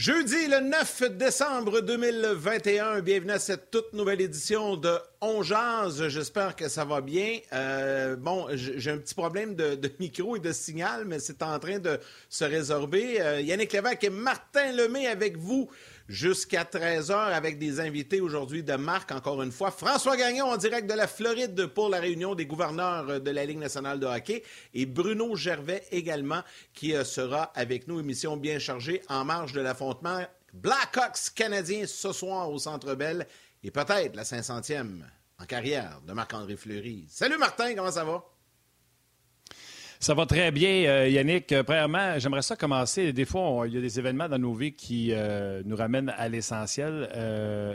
Jeudi le 9 décembre 2021, bienvenue à cette toute nouvelle édition de On. J'espère que ça va bien. Euh, bon, j'ai un petit problème de, micro et de signal, mais c'est en train de se résorber. Euh, Yannick Lévesque et Martin Lemay avec vous jusqu'à 13h avec des invités aujourd'hui de marque, encore une fois. François Gagnon en direct de la Floride pour la réunion des gouverneurs de la Ligue nationale de hockey et Bruno Gervais également qui euh, sera avec nous. Émission bien chargée en marge de l'affrontement Blackhawks canadiens ce soir au Centre Bell et peut-être la 500e en carrière de Marc-André Fleury. Salut Martin, comment ça va? Ça va très bien, euh, Yannick. Euh, premièrement, j'aimerais ça commencer. Des fois, il y a des événements dans nos vies qui euh, nous ramènent à l'essentiel.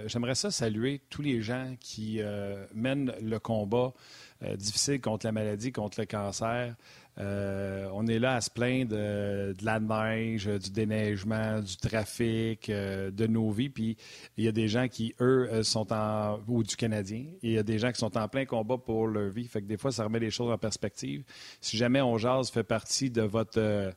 j'aimerais ça saluer tous les gens qui mènent le combat difficile contre la maladie, contre le cancer. Euh, on est là à se plaindre de, la neige, du déneigement, du trafic, euh, de nos vies. Puis il y a des gens qui, eux, euh, sont en. ou du Canadien. il y a des gens qui sont en plein combat pour leur vie. Fait que des fois, ça remet les choses en perspective. Si jamais On Jase fait partie de votre.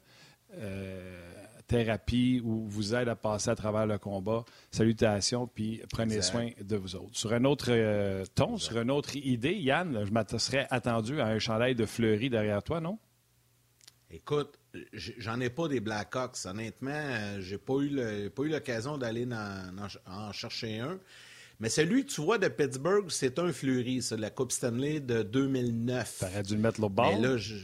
thérapie ou vous aide à passer à travers le combat. Salutations, puis prenez soin de vous autres. Sur un autre ton, sur une autre idée, Yann, je serais attendu à un chandail de fleurie derrière toi, non? Écoute, j'en ai pas des Blackhawks. Honnêtement, euh, j'ai pas eu pas eu l'occasion d'aller en, chercher un. Mais celui que tu vois de Pittsburgh, c'est un Fleury, c'est la Coupe Stanley de 2009. T'aurais dû le mettre là bas. Mais là, je...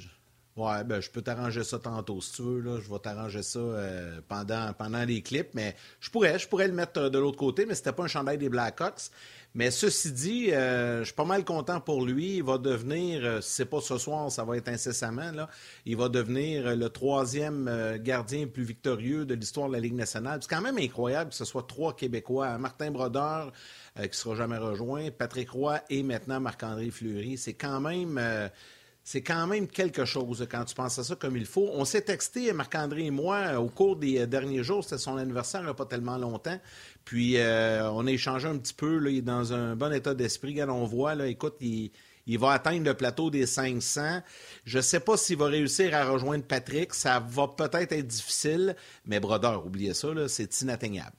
Ouais, ben, je peux t'arranger ça tantôt si tu veux. Là. Je vais t'arranger ça euh, pendant, pendant les clips. Mais je pourrais, je pourrais le mettre euh, de l'autre côté, mais c'était pas un chandail des Blackhawks. Mais ceci dit, euh, je suis pas mal content pour lui. Il va devenir, euh, si c'est pas ce soir, ça va être incessamment, là, il va devenir le troisième gardien plus victorieux de l'histoire de la Ligue nationale. C'est quand même incroyable que ce soit trois Québécois. Martin Brodeur, qui sera jamais rejoint, Patrick Roy et maintenant Marc-André Fleury. C'est quand même c'est quand même quelque chose quand tu penses à ça comme il faut. On s'est texté, Marc-André et moi, au cours des derniers jours. C'était son anniversaire il n'y a pas tellement longtemps. Puis euh, on a échangé un petit peu. Il est dans un bon état d'esprit. Quand on voit, écoute, il, va atteindre le plateau des 500. Je ne sais pas s'il va réussir à rejoindre Patrick. Ça va peut-être être difficile, mais Brodeur, oubliez ça, c'est inatteignable.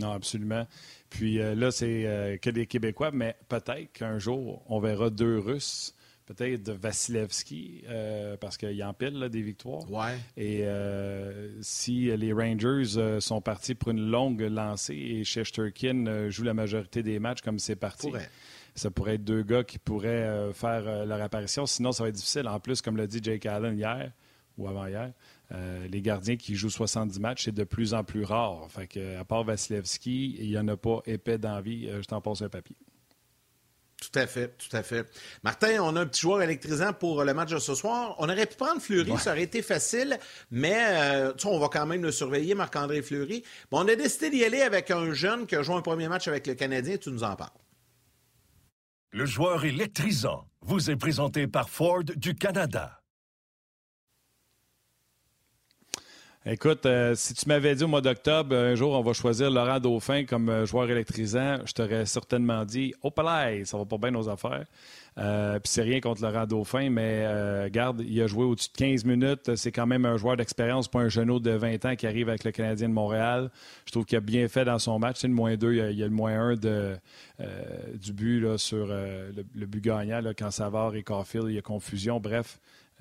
Non, absolument. Puis euh, là, c'est euh, que des Québécois, mais peut-être qu'un jour, on verra deux Russes peut-être de Vasilevski, euh, parce qu'il empile des victoires. Ouais. Et euh, si les Rangers euh, sont partis pour une longue lancée et Shesterkin joue la majorité des matchs comme c'est parti, ça pourrait être deux gars qui pourraient faire leur apparition. Sinon, ça va être difficile. En plus, comme l'a dit Jake Allen hier ou avant-hier, les gardiens qui jouent 70 matchs, c'est de plus en plus rare. Fait que, à part Vasilevski, il n'y en a pas épais d'envie. je t'en passe un papier. Tout à fait, tout à fait. Martin, on a un petit joueur électrisant pour le match de ce soir. On aurait pu prendre Fleury, ça aurait été facile, mais euh, on va quand même le surveiller, Marc-André Fleury. Bon, on a décidé d'y aller avec un jeune qui a joué un premier match avec le Canadien. Tu nous en parles. Le joueur électrisant vous est présenté par Ford du Canada. Écoute, euh, si tu m'avais dit au mois d'octobre, un jour, on va choisir Laurent Dauphin comme euh, joueur électrisant, je t'aurais certainement dit, oh, palais, ça va pas bien nos affaires. Euh, puis c'est rien contre Laurent Dauphin, mais garde, il a joué au-dessus de 15 minutes. C'est quand même un joueur d'expérience, pas un genou de 20 ans qui arrive avec le Canadien de Montréal. Je trouve qu'il a bien fait dans son match. C'est le moins 2, il y a, le moins 1 de, du but là, sur le, but gagnant là, quand Savard et Caulfield, il y a confusion. Bref,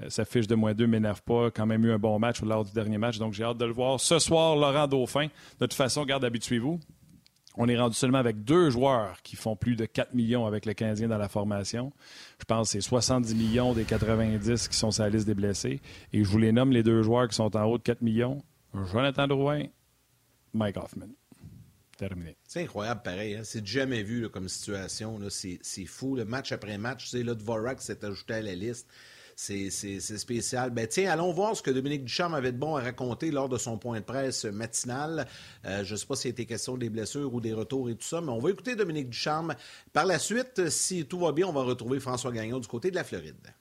sa fiche de moins 2 m'énerve pas. Quand même eu un bon match lors du dernier match, donc j'ai hâte de le voir. Ce soir, Laurent Dauphin. De toute façon, garde, habituez-vous. On est rendu seulement avec deux joueurs qui font plus de 4 millions avec le Canadien dans la formation. Je pense que c'est 70 millions des 90 qui sont sur la liste des blessés. Et je vous les nomme les deux joueurs qui sont en haut de 4 millions. Jonathan Drouin, Mike Hoffman. Terminé. C'est incroyable pareil. Hein? C'est jamais vu comme situation. C'est fou. Le match après match, tu sais, là, Dvorak s'est ajouté à la liste. C'est spécial. Ben, tiens, allons voir ce que Dominique Ducharme avait de bon à raconter lors de son point de presse matinal. Euh, je ne sais pas s'il était question des blessures ou des retours et tout ça, mais on va écouter Dominique Ducharme. Par la suite, si tout va bien, on va retrouver François Gagnon du côté de la Floride.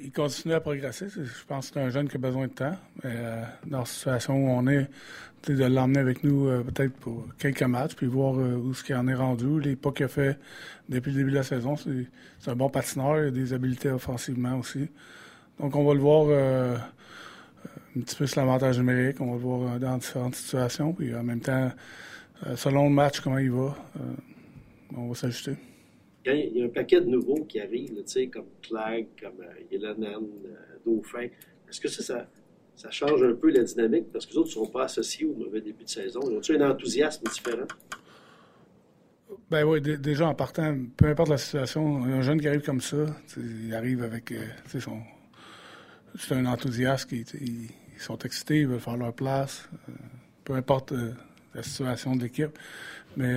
Il continue à progresser. Je pense que c'est un jeune qui a besoin de temps. Euh, dans la situation où on est, de l'emmener avec nous euh, peut-être pour quelques matchs, puis voir euh, où ce qu'il en est rendu. Les pas qu'il a fait depuis le début de la saison, c'est un bon patineur, il a des habiletés offensivement aussi. Donc on va le voir euh, un petit peu sur l'avantage numérique, on va le voir dans différentes situations, puis en même temps, selon le match, comment il va, on va s'ajuster. Il y a un paquet de nouveaux qui arrivent, comme Clegg, comme Yelanen, Dauphin. Est-ce que ça, ça ça change un peu la dynamique parce que les autres ne sont pas associés au mauvais début de saison. Ils ont-tu un enthousiasme différent? Ben oui, déjà en partant, peu importe la situation, un jeune qui arrive comme ça, il arrive avec euh, son. C'est un enthousiasme, ils, sont excités, ils veulent faire leur place, euh, peu importe euh, la situation de l'équipe. Mais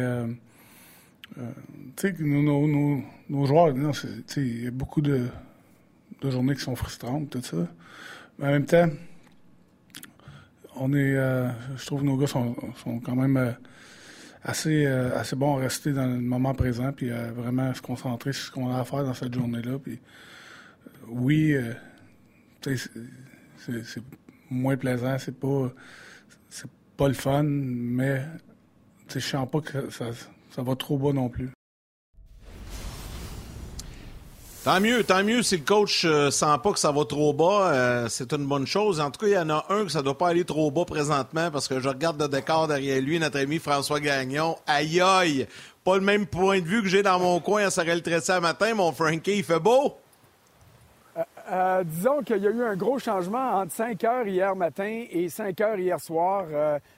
tu sais, nos, nos, joueurs, il y a beaucoup de, de journées qui sont frustrantes, tout ça. Mais en même temps, on est, euh, je trouve que nos gars sont, quand même euh, assez, euh, assez bons à rester dans le moment présent puis à vraiment se concentrer sur ce qu'on a à faire dans cette journée-là. Puis, oui, c'est moins plaisant, c'est pas, pas le fun, mais je sens pas que ça, ça va trop bas non plus. Tant mieux, tant mieux si le coach euh, sent pas que ça va trop bas, euh, c'est une bonne chose. En tout cas, il y en a un que ça doit pas aller trop bas présentement parce que je regarde le décor derrière lui, notre ami François Gagnon. Aïe aïe! Pas le même point de vue que j'ai dans mon coin à Sorel Tressé matin, mon Frankie, il fait beau? Euh, disons qu'il y a eu un gros changement entre 5 heures hier matin et 5 heures hier soir.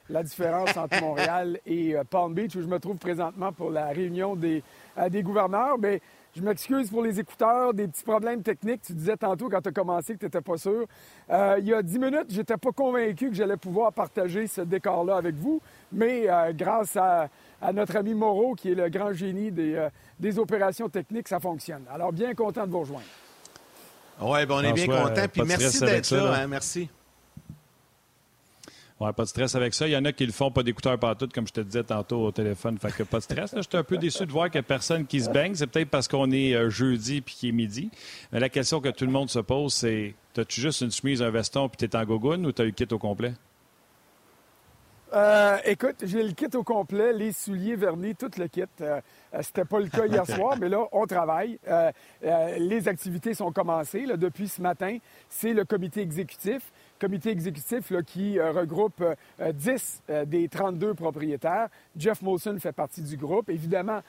la différence entre Montréal et Palm Beach, où je me trouve présentement pour la réunion des, des gouverneurs. Mais je m'excuse pour les écouteurs, des petits problèmes techniques. Tu disais tantôt quand tu as commencé que tu n'étais pas sûr. Euh, il y a dix minutes, j'étais pas convaincu que j'allais pouvoir partager ce décor-là avec vous, mais euh, grâce à, notre ami Moreau, qui est le grand génie euh, des, opérations techniques, ça fonctionne. Alors, bien content de vous rejoindre. Oui, ben on est bien content. Puis merci d'être là. Hein, merci. Ouais, pas de stress avec ça. Il y en a qui le font pas d'écouteurs partout, comme je te disais tantôt au téléphone. Fait que pas de stress. Je suis un peu déçu de voir qu'il n'y a personne qui se baigne. C'est peut-être parce qu'on est euh, jeudi puis qu'il est midi. Mais la question que tout le monde se pose, c'est as-tu juste une chemise, un veston puis tu es en gogoune ou tu as eu le kit au complet? Euh, écoute, j'ai le kit au complet, les souliers vernis, tout le kit. Euh, c'était pas le cas hier soir, mais là, on travaille. les activités sont commencées. Là, depuis ce matin, c'est le comité exécutif comité exécutif qui euh, regroupe 10 euh, euh, des 32 propriétaires. Jeff Molson fait partie du groupe. Évidemment,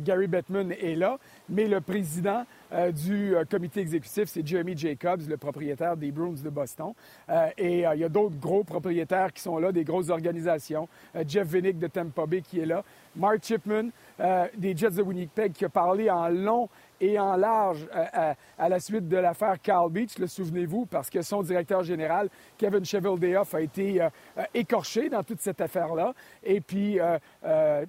Gary Bettman est là, mais le président du comité exécutif, c'est Jeremy Jacobs, le propriétaire des Bruins de Boston. et il y a d'autres gros propriétaires qui sont là, des grosses organisations. Jeff Vinnick de Tampa Bay qui est là. Mark Chipman des Jets de Winnipeg qui a parlé en long et en large euh, à, la suite de l'affaire Carl Beach, le souvenez-vous, parce que son directeur général, Kevin Cheveldayoff, a été euh, euh, écorché dans toute cette affaire-là. Et puis,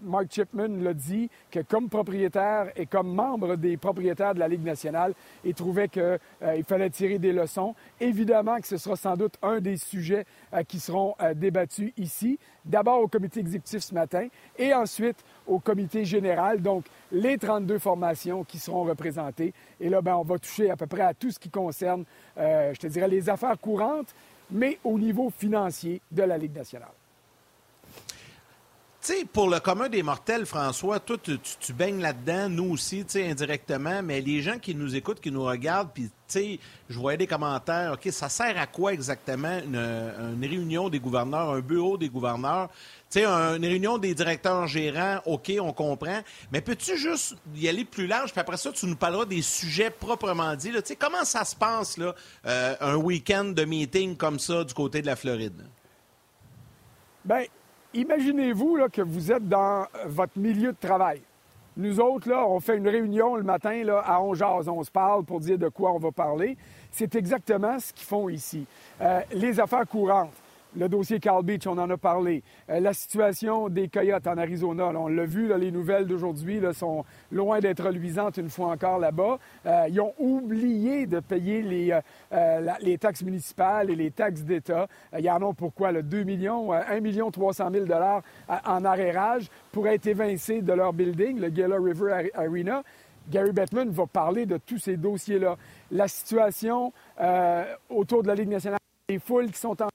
Mark Chipman l'a dit que comme propriétaire et comme membre des propriétaires de la Ligue nationale, il trouvait qu'il fallait tirer des leçons. Évidemment que ce sera sans doute un des sujets qui seront débattus ici, d'abord au comité exécutif ce matin et ensuite au comité général. Donc, les 32 formations qui seront représentées. Et là, ben, on va toucher à peu près à tout ce qui concerne, euh, je te dirais, les affaires courantes, mais au niveau financier de la Ligue nationale. Pour le commun des mortels, François, toi, tu, baignes là-dedans, nous aussi, indirectement, mais les gens qui nous écoutent, qui nous regardent, puis, je voyais des commentaires, OK, ça sert à quoi exactement une, réunion des gouverneurs, un bureau des gouverneurs? Tu une réunion des directeurs gérants, OK, on comprend. Mais peux-tu juste y aller plus large? Puis après ça, tu nous parleras des sujets proprement dit. Tu sais, comment ça se passe, là, euh, un week-end de meeting comme ça du côté de la Floride? Bien, imaginez-vous que vous êtes dans votre milieu de travail. Nous autres, là, on fait une réunion le matin là, à 11 h on se parle pour dire de quoi on va parler. C'est exactement ce qu'ils font ici. Euh, les affaires courantes le dossier Carl Beach, on en a parlé. Euh, la situation des Coyotes en Arizona, on l'a vu, les nouvelles d'aujourd'hui sont loin d'être luisantes une fois encore là-bas. Euh, ils ont oublié de payer les, euh, les taxes municipales et les taxes d'État. il y en a pourquoi? 2 millions, 1 million 300 000 dollars en arrérage pour être évincés de leur building, le Gila River Arena. Gary Bettman va parler de tous ces dossiers-là. La situation autour de la Ligue nationale, les foules qui sont en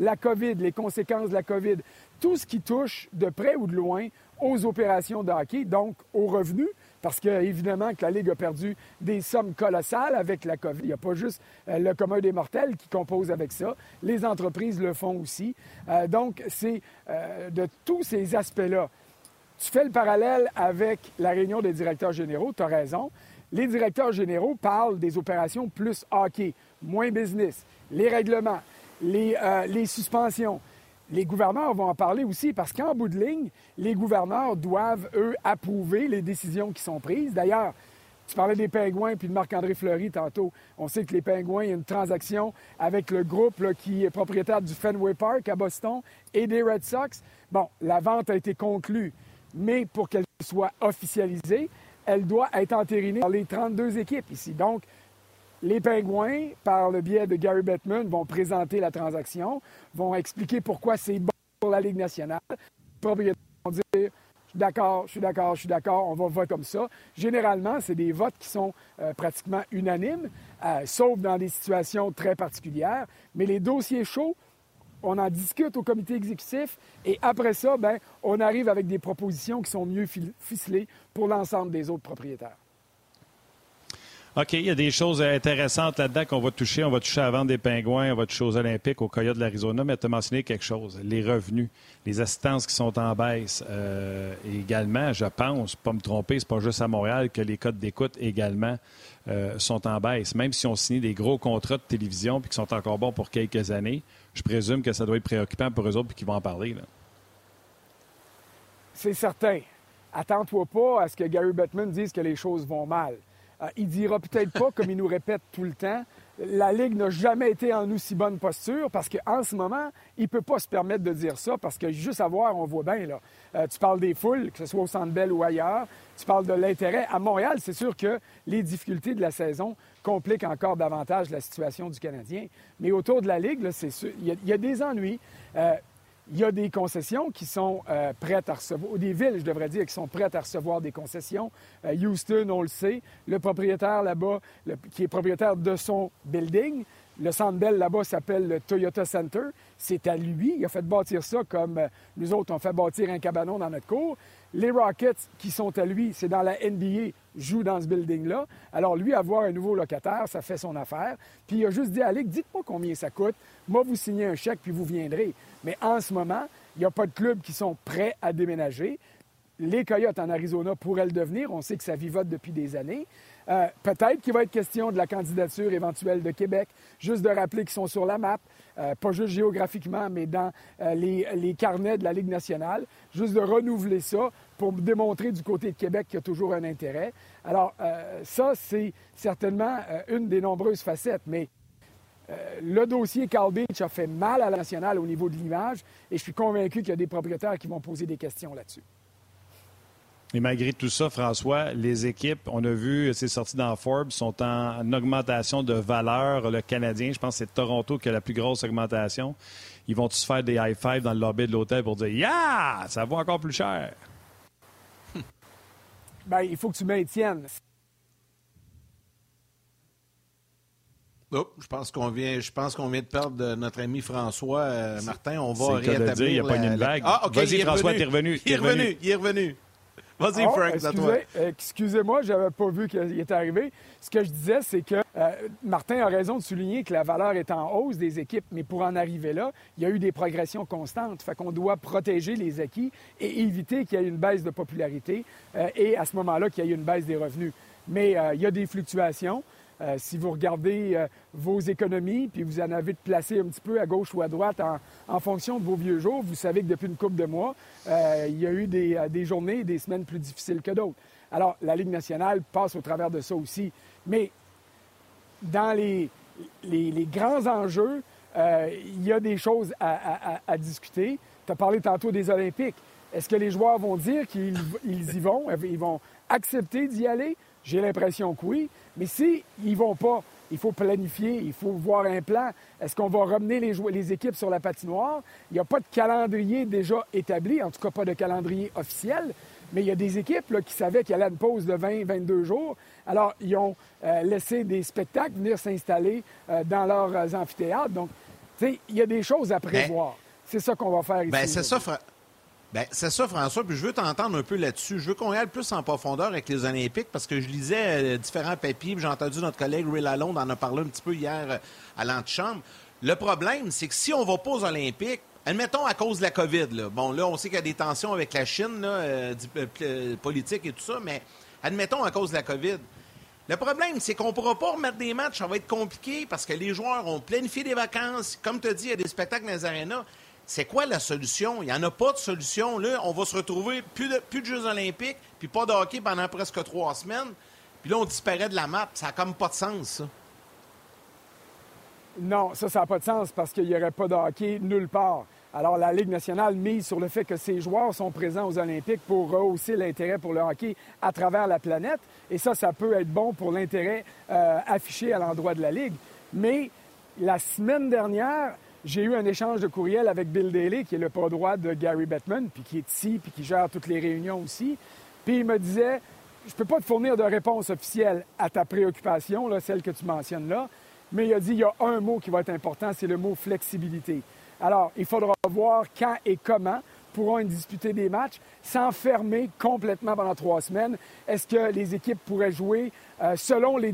la COVID, les conséquences de la COVID, tout ce qui touche de près ou de loin aux opérations de hockey, donc aux revenus, parce que évidemment que la Ligue a perdu des sommes colossales avec la COVID. Il n'y a pas juste euh, le commun des mortels qui compose avec ça. Les entreprises le font aussi. Euh, donc, c'est euh, de tous ces aspects-là. Tu fais le parallèle avec la réunion des directeurs généraux, tu as raison. Les directeurs généraux parlent des opérations plus hockey, moins business, les règlements, euh, les, suspensions. Les gouverneurs vont en parler aussi parce qu'en bout de ligne, les gouverneurs doivent, eux, approuver les décisions qui sont prises. D'ailleurs, tu parlais des Pingouins puis de Marc-André Fleury tantôt. On sait que les Pingouins, il y a une transaction avec le groupe qui est propriétaire du Fenway Park à Boston et des Red Sox. Bon, la vente a été conclue, mais pour qu'elle soit officialisée, elle doit être entérinée par les 32 équipes ici. Donc, les Pingouins, par le biais de Gary Bettman, vont présenter la transaction, vont expliquer pourquoi c'est bon pour la Ligue nationale. Les propriétaires vont dire Je suis d'accord, je suis d'accord, je suis d'accord, on va voter comme ça. Généralement, c'est des votes qui sont euh, pratiquement unanimes, euh, sauf dans des situations très particulières. Mais les dossiers chauds, on en discute au comité exécutif et après ça, ben, on arrive avec des propositions qui sont mieux ficelées pour l'ensemble des autres propriétaires. OK, il y a des choses intéressantes là-dedans qu'on va toucher. On va toucher à des pingouins, on va toucher aux Olympiques, aux Coyotes de l'Arizona, mais tu as mentionné quelque chose, les revenus, les assistances qui sont en baisse. Euh, également, je pense, pas me tromper, c'est pas juste à Montréal que les codes d'écoute également euh, sont en baisse. Même si on signe des gros contrats de télévision puis qui sont encore bons pour quelques années, je présume que ça doit être préoccupant pour eux autres puis qu'ils vont en parler. C'est certain. Attends-toi pas à ce que Gary Bettman dise que les choses vont mal. Il euh, il dira peut-être pas, comme il nous répète tout le temps, la Ligue n'a jamais été en aussi bonne posture parce qu'en ce moment, il ne peut pas se permettre de dire ça parce que juste à voir, on voit bien. Là. Euh, tu parles des foules, que ce soit au Centre Bell ou ailleurs. Tu parles de l'intérêt. À Montréal, c'est sûr que les difficultés de la saison compliquent encore davantage la situation du Canadien. Mais autour de la Ligue, c'est sûr, il y, a des ennuis. Euh, il y a des concessions qui sont euh, prêtes à recevoir, ou des villes, je devrais dire, qui sont prêtes à recevoir des concessions. Euh, Houston, on le sait, le propriétaire là-bas, qui est propriétaire de son building, le Centre Bell là-bas s'appelle le Toyota Center. C'est à lui. Il a fait bâtir ça comme euh, nous autres, on fait bâtir un cabanon dans notre cour. Les Rockets, qui sont à lui, c'est dans la NBA, jouent dans ce building-là. Alors, lui, avoir un nouveau locataire, ça fait son affaire. Puis, il a juste dit à dites-moi combien ça coûte. Moi, vous signez un chèque, puis vous viendrez. Mais en ce moment, il n'y a pas de clubs qui sont prêts à déménager. Les Coyotes en Arizona pourraient le devenir. On sait que ça vivote depuis des années. Euh, peut-être qu'il va être question de la candidature éventuelle de Québec. Juste de rappeler qu'ils sont sur la map, euh, pas juste géographiquement, mais dans euh, les, carnets de la Ligue nationale. Juste de renouveler ça pour démontrer du côté de Québec qu'il y a toujours un intérêt. Alors, ça, c'est certainement une des nombreuses facettes, mais le dossier Carl Beach a fait mal à la nationale au niveau de l'image et je suis convaincu qu'il y a des propriétaires qui vont poser des questions là-dessus. Et malgré tout ça, François, les équipes, on a vu, c'est sorti dans Forbes, sont en augmentation de valeur. Le Canadien, je pense que c'est Toronto qui a la plus grosse augmentation. Ils vont tous faire des high five dans le lobby de l'hôtel pour dire Yeah! Ça vaut encore plus cher. Bien, il faut que tu maintiennes. Oh, je pense qu'on vient, je pense qu'on vient de perdre notre ami François euh, Martin. On va rétablir. Il n'y a pas une blague. Ah, ok. Vas-y, François, t'es revenu. Il est revenu. Il est revenu. Vas-y, oh, Frank, excusez, Excusez-moi, je n'avais pas vu qu'il était arrivé. Ce que je disais, c'est que euh, Martin a raison de souligner que la valeur est en hausse des équipes, mais pour en arriver là, il y a eu des progressions constantes. Fait qu'on doit protéger les acquis et éviter qu'il y ait une baisse de popularité euh, et à ce moment-là qu'il y ait une baisse des revenus. Mais euh, il y a des fluctuations. Euh, si vous regardez euh, vos économies, puis vous en avez placé un petit peu à gauche ou à droite en, fonction de vos vieux jours, vous savez que depuis une couple de mois, euh, il y a eu des, journées et des semaines plus difficiles que d'autres. Alors, la Ligue nationale passe au travers de ça aussi. Mais dans les, grands enjeux, il y a des choses à, discuter. Tu as parlé tantôt des Olympiques. Est-ce que les joueurs vont dire qu'ils y vont? Ils vont accepter d'y aller? J'ai l'impression que oui. Mais s'ils ne vont pas, il faut planifier, il faut voir un plan. Est-ce qu'on va ramener les, les équipes sur la patinoire? Il n'y a pas de calendrier déjà établi, en tout cas pas de calendrier officiel, mais il y a des équipes qui savaient qu'il y allait une pause de 20, 22 jours. Alors, ils ont euh, laissé des spectacles venir s'installer euh, dans leurs euh, amphithéâtres. Donc, tu sais, il y a des choses à prévoir. C'est ça qu'on va faire ici. Bien, c'est ça, ben, c'est ça, François. Puis je veux t'entendre un peu là-dessus. Je veux qu'on aille plus en profondeur avec les Olympiques parce que je lisais euh, différents papiers. J'ai entendu notre collègue Ray Lalonde en a parlé un petit peu hier euh, à l'antichambre. Le problème, c'est que si on va pas aux Olympiques, admettons à cause de la COVID, bon, là, on sait qu'il y a des tensions avec la Chine, euh, politique et tout ça, mais admettons à cause de la COVID. Le problème, c'est qu'on ne pourra pas remettre des matchs, ça va être compliqué parce que les joueurs ont planifié des vacances. Comme tu dit, il y a des spectacles dans les arénas. C'est quoi la solution? Il n'y en a pas de solution. On va se retrouver plus de, plus de Jeux olympiques, puis pas de hockey pendant presque trois semaines. Puis là, on disparaît de la map. Ça n'a comme pas de sens, ça. Non, ça, ça n'a pas de sens parce qu'il n'y aurait pas de hockey nulle part. Alors, la Ligue nationale mise sur le fait que ces joueurs sont présents aux Olympiques pour rehausser l'intérêt pour le hockey à travers la planète. Et ça, ça peut être bon pour l'intérêt euh, affiché à l'endroit de la Ligue. Mais la semaine dernière, j'ai eu un échange de courriel avec Bill Daly, qui est le pas droit de Gary Bettman, puis qui est ici, puis qui gère toutes les réunions aussi. Puis il me disait, je peux pas te fournir de réponse officielle à ta préoccupation, celle que tu mentionnes là, mais il a dit, il y a un mot qui va être important, c'est le mot flexibilité. Alors, il faudra voir quand et comment pourront disputer des matchs sans fermer complètement pendant trois semaines. Est-ce que les équipes pourraient jouer euh, selon les,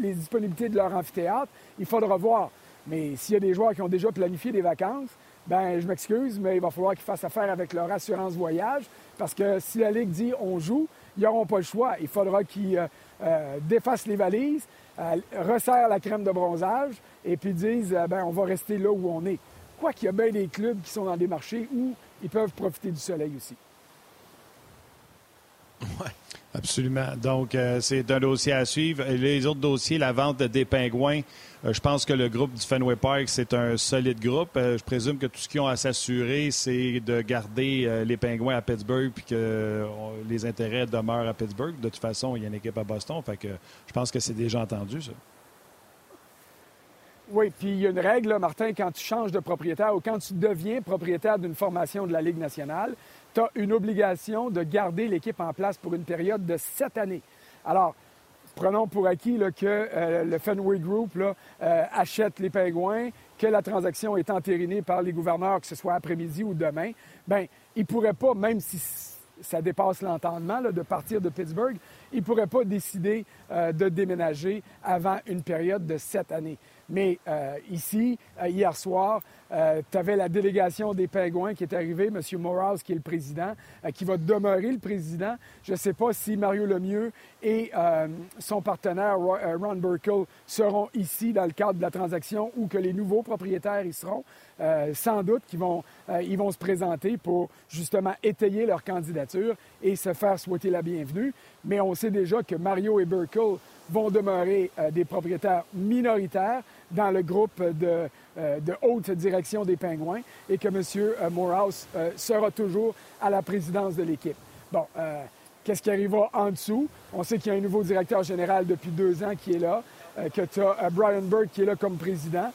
les disponibilités de leur amphithéâtre? Il faudra voir. Mais s'il y a des joueurs qui ont déjà planifié des vacances, ben je m'excuse, mais il va falloir qu'ils fassent affaire avec leur assurance voyage parce que si la Ligue dit on joue, ils n'auront pas le choix. Il faudra qu'ils euh, euh, défassent les valises, euh, resserrent la crème de bronzage et puis disent ben on va rester là où on est. Quoi qu'il y a bien des clubs qui sont dans des marchés où ils peuvent profiter du soleil aussi. Absolument. Donc, c'est un dossier à suivre. Les autres dossiers, la vente des pingouins, euh, je pense que le groupe du Fenway Park, c'est un solide groupe. Euh, je présume que tout ce qu'ils ont à s'assurer, c'est de garder euh, les Pingouins à Pittsburgh puis que les intérêts demeurent à Pittsburgh. De toute façon, il y a une équipe à Boston. Je pense que c'est déjà entendu, ça. Oui, puis il y a une règle, Martin, quand tu changes de propriétaire ou quand tu deviens propriétaire d'une formation de la Ligue nationale, tu une obligation de garder l'équipe en place pour une période de sept années. Alors, prenons pour acquis que euh, le Fenway Group euh, achète les pingouins, que la transaction est entérinée par les gouverneurs, que ce soit après-midi ou demain, bien, ils ne pourraient pas, même si ça dépasse l'entendement de partir de Pittsburgh, ils ne pourraient pas décider euh, de déménager avant une période de sept années. Mais ici, hier soir, euh, tu avais la délégation des Pingouins qui est arrivée, M. Morales, qui est le président, euh, qui va demeurer le président. Je ne sais pas si Mario Lemieux et euh, son partenaire Ron Burkle seront ici dans le cadre de la transaction ou que les nouveaux propriétaires y seront. sans doute qu'ils vont, ils vont se présenter pour justement étayer leur candidature et se faire souhaiter la bienvenue. Mais on sait déjà que Mario et Burkle vont demeurer des propriétaires minoritaires dans le groupe de euh, de haute direction des Pingouins et que M. Euh, Morehouse euh, sera toujours à la présidence de l'équipe. Bon, qu'est-ce qui arrivera en dessous? On sait qu'il y a un nouveau directeur général depuis deux ans qui est là, que tu as Brian Burke qui est là comme président.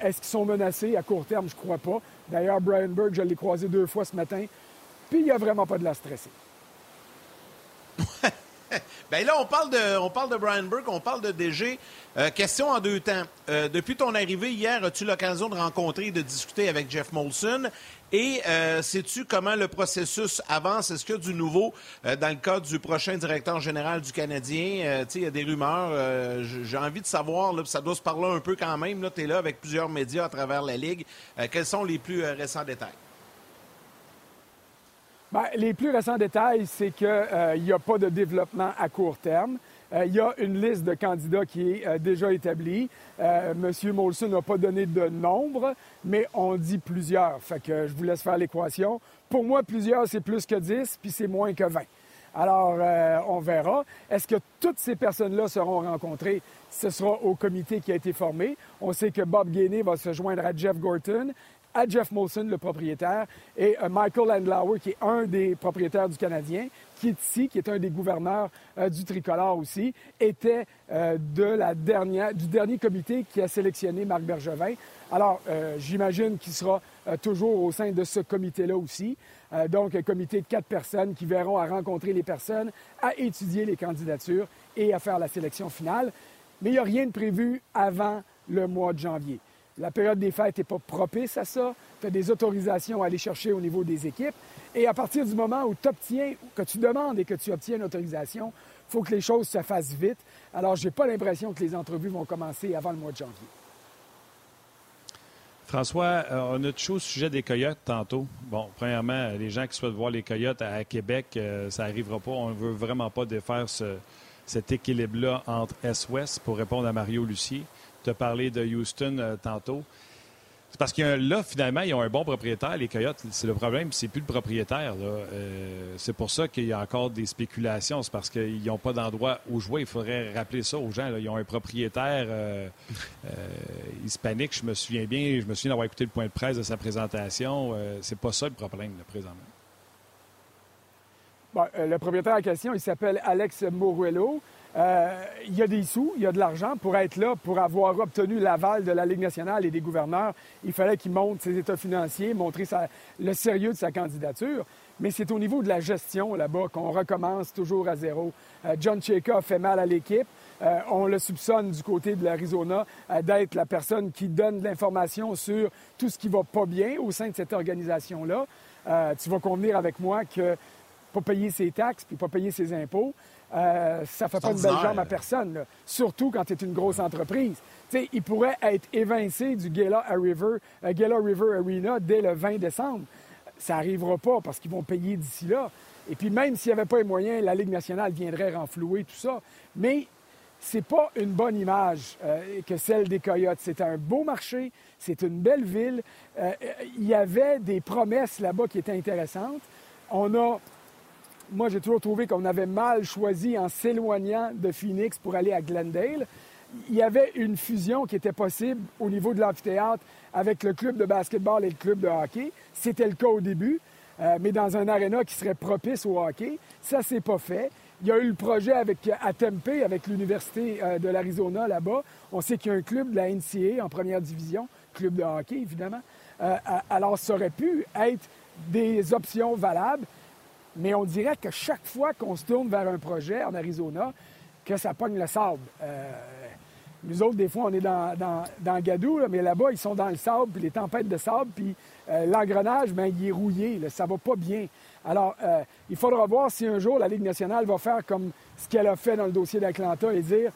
Est-ce qu'ils sont menacés à court terme? Je ne crois pas. D'ailleurs, Brian Burke, je l'ai croisé deux fois ce matin, puis il n'y a vraiment pas de la stresser. Bien là, on parle, de, Brian Burke, on parle de DG. Euh, question en deux temps. Euh, depuis ton arrivée hier, as-tu l'occasion de rencontrer et de discuter avec Jeff Molson? Et euh, sais-tu comment le processus avance? Est-ce qu'il y a du nouveau dans le cas du prochain directeur général du Canadien? il y a des rumeurs. J'ai envie de savoir, là, ça doit se parler un peu quand même. Tu es là avec plusieurs médias à travers la Ligue. quels sont les plus récents détails? Bien, les plus récents détails, c'est qu'il n'y a pas de développement à court terme. Euh, il y a une liste de candidats qui est euh, déjà établie. Euh, Monsieur Molson n'a pas donné de nombre, mais on dit plusieurs. Fait que je vous laisse faire l'équation. Pour moi, plusieurs, c'est plus que 10, puis c'est moins que 20. Alors, on verra. Est-ce que toutes ces personnes-là seront rencontrées? Ce sera au comité qui a été formé. On sait que Bob Gainey va se joindre à Jeff Gorton à Jeff Molson, le propriétaire, et Michael Landlauer, qui est un des propriétaires du Canadien, qui est ici, qui est un des gouverneurs euh, du tricolore aussi, était euh, de la dernière, du dernier comité qui a sélectionné Marc Bergevin. Alors, euh, j'imagine qu'il sera toujours au sein de ce comité-là aussi. donc, un comité de quatre personnes qui verront à rencontrer les personnes, à étudier les candidatures et à faire la sélection finale. Mais il n'y a rien de prévu avant le mois de janvier. La période des fêtes n'est pas propice à ça. Tu des autorisations à aller chercher au niveau des équipes. Et à partir du moment où tu obtiens, que tu demandes et que tu obtiens une autorisation, il faut que les choses se fassent vite. Alors, je n'ai pas l'impression que les entrevues vont commencer avant le mois de janvier. François, euh, on a touché au sujet des coyotes tantôt. Bon, premièrement, les gens qui souhaitent voir les coyotes à Québec, euh, ça n'arrivera pas. On ne veut vraiment pas défaire cet équilibre-là entre Est-Ouest pour répondre à Mario Lucier. Tu as de Houston euh, tantôt. C'est parce que là, finalement, ils ont un bon propriétaire, les Coyotes. C'est le problème, c'est plus le propriétaire. Euh, c'est pour ça qu'il y a encore des spéculations. C'est parce qu'ils n'ont pas d'endroit où jouer. Il faudrait rappeler ça aux gens. Ils ont un propriétaire euh, hispanique, je me souviens bien. Je me souviens d'avoir écouté le point de presse de sa présentation. c'est pas ça le problème, présentement. le propriétaire en question, il s'appelle Alex Moruelo. Euh, il y a des sous, il y a de l'argent pour être là, pour avoir obtenu l'aval de la Ligue nationale et des gouverneurs. Il fallait qu'il montre ses états financiers, montrer le sérieux de sa candidature. Mais c'est au niveau de la gestion là-bas qu'on recommence toujours à zéro. Euh, John Cheka fait mal à l'équipe. Euh, on le soupçonne du côté de l'Arizona d'être la personne qui donne de l'information sur tout ce qui va pas bien au sein de cette organisation-là. tu vas convenir avec moi que pas payer ses taxes puis pas payer ses impôts, euh, ça fait pas une belle jambe à personne, surtout quand tu es une grosse entreprise. sais, il pourrait être évincé du Gala, River, euh, Gala River Arena dès le 20 décembre. Ça n'arrivera pas parce qu'ils vont payer d'ici là. Et puis même s'il n'y avait pas les moyens, la Ligue nationale viendrait renflouer tout ça. Mais c'est pas une bonne image euh, que celle des Coyotes. C'est un beau marché, c'est une belle ville. Il y avait des promesses là-bas qui étaient intéressantes. On a moi, j'ai toujours trouvé qu'on avait mal choisi en s'éloignant de Phoenix pour aller à Glendale. Il y avait une fusion qui était possible au niveau de l'amphithéâtre avec le club de basketball et le club de hockey. C'était le cas au début, euh, mais dans un aréna qui serait propice au hockey. Ça, c'est pas fait. Il y a eu le projet avec, à Tempe, avec l'Université euh, de l'Arizona là-bas. On sait qu'il y a un club de la NCA en première division, club de hockey, évidemment. Euh, alors, ça aurait pu être des options valables. Mais on dirait que chaque fois qu'on se tourne vers un projet en Arizona, que ça pogne le sable. Euh, nous autres, des fois, on est dans, dans, Gadou, mais là-bas, ils sont dans le sable, puis les tempêtes de sable, puis euh, l'engrenage, bien, il est rouillé, là, ça va pas bien. Alors, euh, il faudra voir si un jour la Ligue nationale va faire comme ce qu'elle a fait dans le dossier d'Atlanta et dire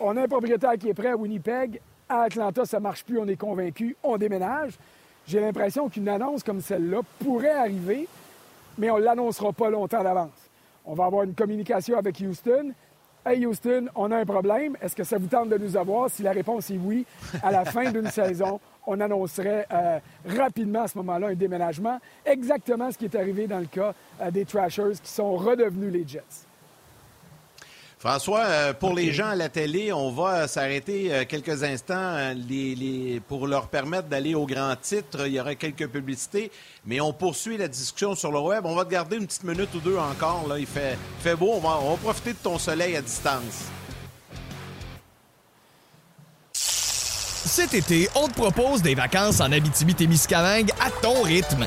on a un propriétaire qui est prêt à Winnipeg, à Atlanta, ça marche plus, on est convaincu, on déménage. J'ai l'impression qu'une annonce comme celle-là pourrait arriver, mais on ne l'annoncera pas longtemps d'avance. On va avoir une communication avec Houston. Hey Houston, on a un problème. Est-ce que ça vous tente de nous avoir? Si la réponse est oui, à la fin d'une saison, on annoncerait euh, rapidement à ce moment-là un déménagement. Exactement ce qui est arrivé dans le cas euh, des Trashers qui sont redevenus les Jets. François, euh, pour les gens à la télé, on va s'arrêter euh, quelques instants euh, les, pour leur permettre d'aller au grand titre. Il y aura quelques publicités, mais on poursuit la discussion sur le web. On va te garder une petite minute ou deux encore. Là. Il fait, fait beau. On va, on va profiter de ton soleil à distance. Cet été, on te propose des vacances en Abitibi-Témiscamingue à ton rythme.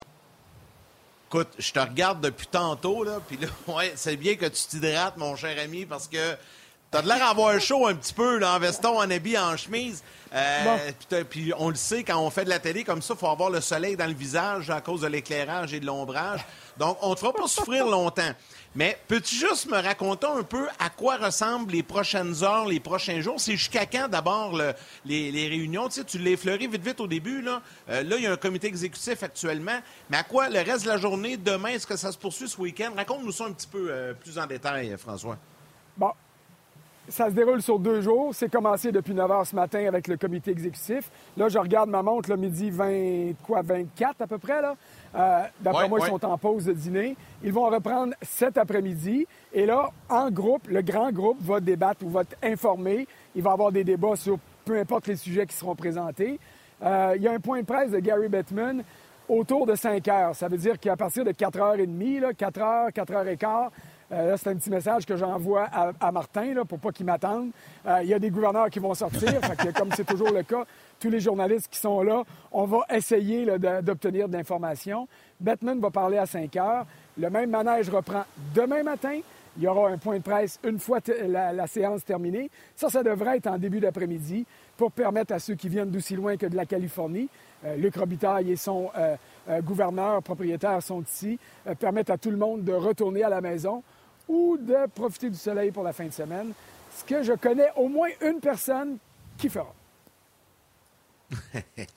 Écoute, je te regarde depuis tantôt, là, puis là, ouais, c'est bien que tu t'hydrates, mon cher ami, parce que T'as de l'air d'avoir chaud un petit peu, là, en veston, en habit, en chemise. Euh, puis, on le sait, quand on fait de la télé comme ça, il faut avoir le soleil dans le visage à cause de l'éclairage et de l'ombrage. Donc, on ne te fera pas souffrir longtemps. Mais peux-tu juste me raconter un peu à quoi ressemblent les prochaines heures, les prochains jours? C'est jusqu'à quand d'abord les, réunions? Tu, sais, tu l'as effleuré vite vite au début. Là, euh, là il y a un comité exécutif actuellement. Mais à quoi le reste de la journée, demain, est-ce que ça se poursuit ce week-end? Raconte-nous ça un petit peu euh, plus en détail, François. Bon, ça se déroule sur deux jours. C'est commencé depuis 9 h ce matin avec le comité exécutif. Là, je regarde ma montre, le midi 20, quoi, 24 à peu près. Là. Euh, D'après moi, ils sont en pause de dîner. Ils vont reprendre cet après-midi. Et là, en groupe, le grand groupe va débattre ou va informer. Il va y avoir des débats sur peu importe les sujets qui seront présentés. Euh, il y a un point de presse de Gary Bettman autour de 5 heures. Ça veut dire qu'à partir de 4h30, 4 h, 4 h 15 euh, là, c'est un petit message que j'envoie à, Martin là, pour pas qu'il m'attende. Euh, il y a des gouverneurs qui vont sortir. fait comme c'est toujours le cas, tous les journalistes qui sont là, on va essayer d'obtenir de l'information. Batman va parler à 5 heures. Le même manège reprend demain matin. Il y aura un point de presse une fois la, séance terminée. Ça, ça devrait être en début d'après-midi pour permettre à ceux qui viennent d'aussi loin que de la Californie, euh, Luc Robitaille et son gouverneur propriétaire sont ici, permettre à tout le monde de retourner à la maison ou de profiter du soleil pour la fin de semaine, ce que je connais au moins une personne qui fera.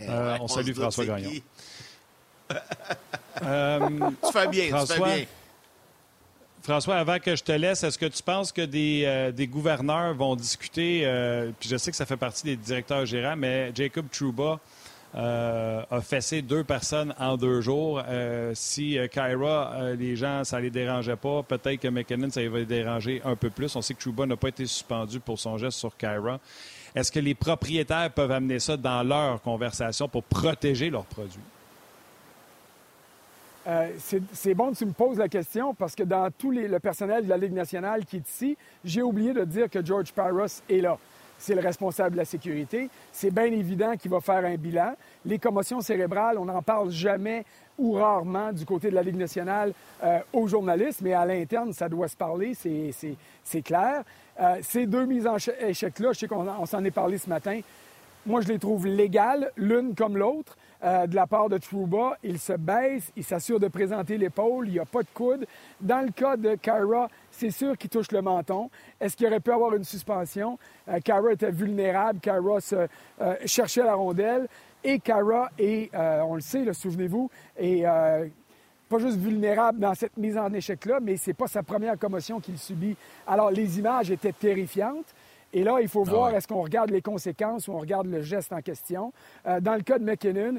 Euh, on salue François Gagnon. Euh, tu fais bien, François, tu fais bien. François, avant que je te laisse, est-ce que tu penses que des, euh, gouverneurs vont discuter, puis je sais que ça fait partie des directeurs gérants, mais Jacob Trouba euh, a fessé deux personnes en deux jours. Euh, si euh, Kyra, les gens, ça les dérangeait pas, peut-être que McKinnon, ça va les déranger un peu plus. On sait que Chuba n'a pas été suspendu pour son geste sur Kyra. Est-ce que les propriétaires peuvent amener ça dans leur conversation pour protéger leurs produits? c'est bon que tu me poses la question parce que dans tout le personnel de la Ligue nationale qui est ici, j'ai oublié de dire que George Paros est là c'est le responsable de la sécurité. C'est bien évident qu'il va faire un bilan. Les commotions cérébrales, on n'en parle jamais ou rarement du côté de la Ligue nationale euh, aux journalistes, mais à l'interne, ça doit se parler, c'est clair. Euh, ces deux mises en échec-là, je sais qu'on s'en est parlé ce matin, moi, je les trouve légales, l'une comme l'autre. Euh, de la part de Trouba, il se baisse, il s'assure de présenter l'épaule, il n'y a pas de coude. Dans le cas de Kyra, c'est sûr qu'il touche le menton. Est-ce qu'il aurait pu avoir une suspension? Euh, Kyra était vulnérable, Kyra euh, cherchait la rondelle. Et Kyra est, on le sait, souvenez-vous, est pas juste vulnérable dans cette mise en échec-là, mais c'est pas sa première commotion qu'il subit. Alors, les images étaient terrifiantes. Et là, il faut ah voir est-ce qu'on regarde les conséquences ou on regarde le geste en question. Euh, dans le cas de McKinnon,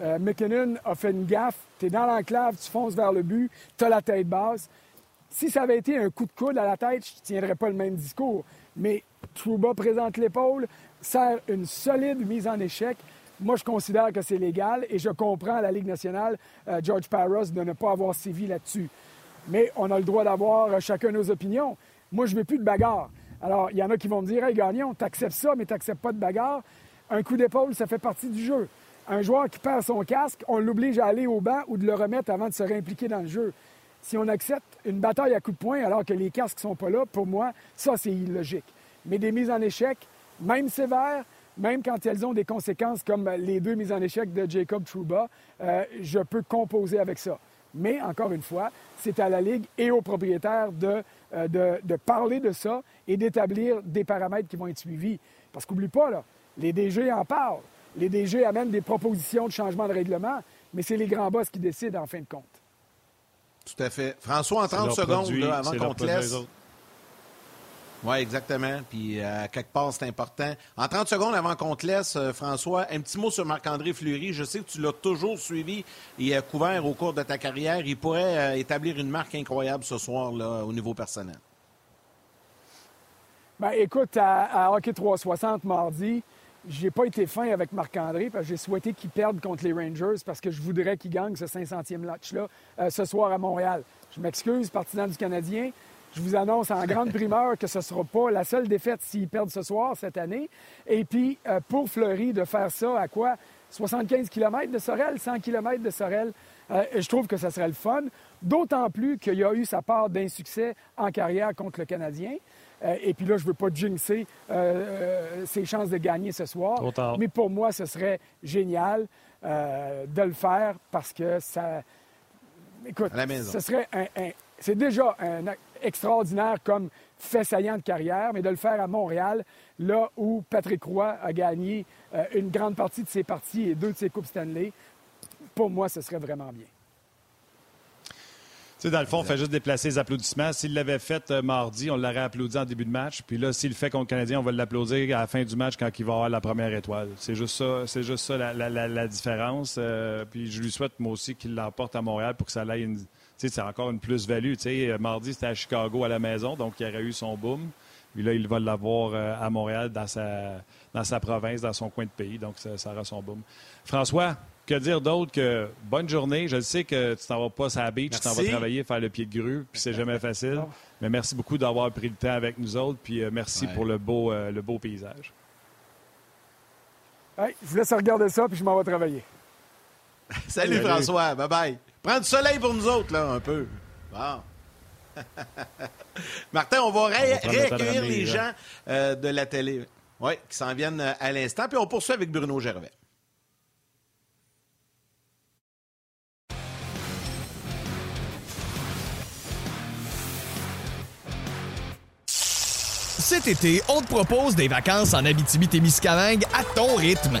euh, McKinnon a fait une gaffe. Tu es dans l'enclave, tu fonces vers le but, tu as la tête basse. Si ça avait été un coup de coude à la tête, je ne tiendrais pas le même discours. Mais Trouba présente l'épaule, sert une solide mise en échec. Moi, je considère que c'est légal et je comprends à la Ligue nationale, euh, George Parros, de ne pas avoir sévi là-dessus. Mais on a le droit d'avoir chacun nos opinions. Moi, je ne veux plus de bagarre. Alors, il y en a qui vont me dire Hey, Gagnon, t'acceptes ça, mais t'acceptes pas de bagarre. Un coup d'épaule, ça fait partie du jeu. Un joueur qui perd son casque, on l'oblige à aller au banc ou de le remettre avant de se réimpliquer dans le jeu. Si on accepte une bataille à coups de poing alors que les casques sont pas là, pour moi, ça, c'est illogique. Mais des mises en échec, même sévères, même quand elles ont des conséquences comme les deux mises en échec de Jacob Trouba, euh, je peux composer avec ça. Mais encore une fois, c'est à la Ligue et aux propriétaires de, euh, de, parler de ça et d'établir des paramètres qui vont être suivis. Parce qu'oublie pas, là, les DG en parlent. Les DG amènent des propositions de changement de règlement, mais c'est les grands boss qui décident en fin de compte. Tout à fait. François, en 30 secondes, avant qu'on te laisse. Oui, exactement. Puis euh, à quelque part, c'est important. En 30 secondes avant qu'on te laisse, euh, François, un petit mot sur Marc-André Fleury. Je sais que tu l'as toujours suivi et euh, couvert au cours de ta carrière. Il pourrait établir une marque incroyable ce soir là, au niveau personnel. Ben, écoute, à, Hockey 360 mardi, j'ai pas été fin avec Marc-André parce que j'ai souhaité qu'il perde contre les Rangers parce que je voudrais qu'il gagne ce 500e match-là ce soir à Montréal. Je m'excuse, partisan du Canadien. Je vous annonce en grande primeur que ce ne sera pas la seule défaite s'ils perdent ce soir, cette année. Et puis, euh, pour Fleury, de faire ça à quoi? 75 km de Sorel, 100 km de Sorel. Euh, je trouve que ça serait le fun. D'autant plus qu'il y a eu sa part d'insuccès en carrière contre le Canadien. Euh, et puis là, je ne veux pas jinxer ses chances de gagner ce soir. Mais pour moi, ce serait génial de le faire parce que ça. Écoute, ce serait un, c'est déjà un extraordinaire comme fait saillant de carrière, mais de le faire à Montréal, là où Patrick Roy a gagné euh, une grande partie de ses parties et deux de ses Coupes Stanley, pour moi, ce serait vraiment bien. Tu dans le fond, on fait juste déplacer les applaudissements. S'il l'avait fait euh, mardi, on l'aurait applaudi en début de match. Puis là, s'il le fait contre le Canadien, on va l'applaudir à la fin du match quand il va avoir la première étoile. C'est juste ça, juste ça la, différence. Euh, puis je lui souhaite, moi aussi, qu'il l'emporte à Montréal pour que ça aille c'est encore une plus-value. Euh, mardi, c'était à Chicago à la maison, donc il aurait eu son boom. Puis là, il va l'avoir euh, à Montréal, dans sa, dans sa province, dans son coin de pays. Donc, ça, ça aura son boom. François, que dire d'autre que bonne journée. Je sais que tu t'en vas pas à la beach, tu t'en vas travailler, faire le pied de grue, puis c'est jamais facile. Mais merci beaucoup d'avoir pris le temps avec nous autres, puis euh, merci pour le beau, le beau paysage. je vous laisse regarder ça, puis je m'en vais travailler. Salut, François, bye-bye. Prends du soleil pour nous autres, là, un peu. Bon. Martin, on va, réaccueillir les gens euh, de la télé oui, qui s'en viennent euh, à l'instant. Puis on poursuit avec Bruno Gervais. Cet été, on te propose des vacances en Abitibi-Témiscamingue à ton rythme.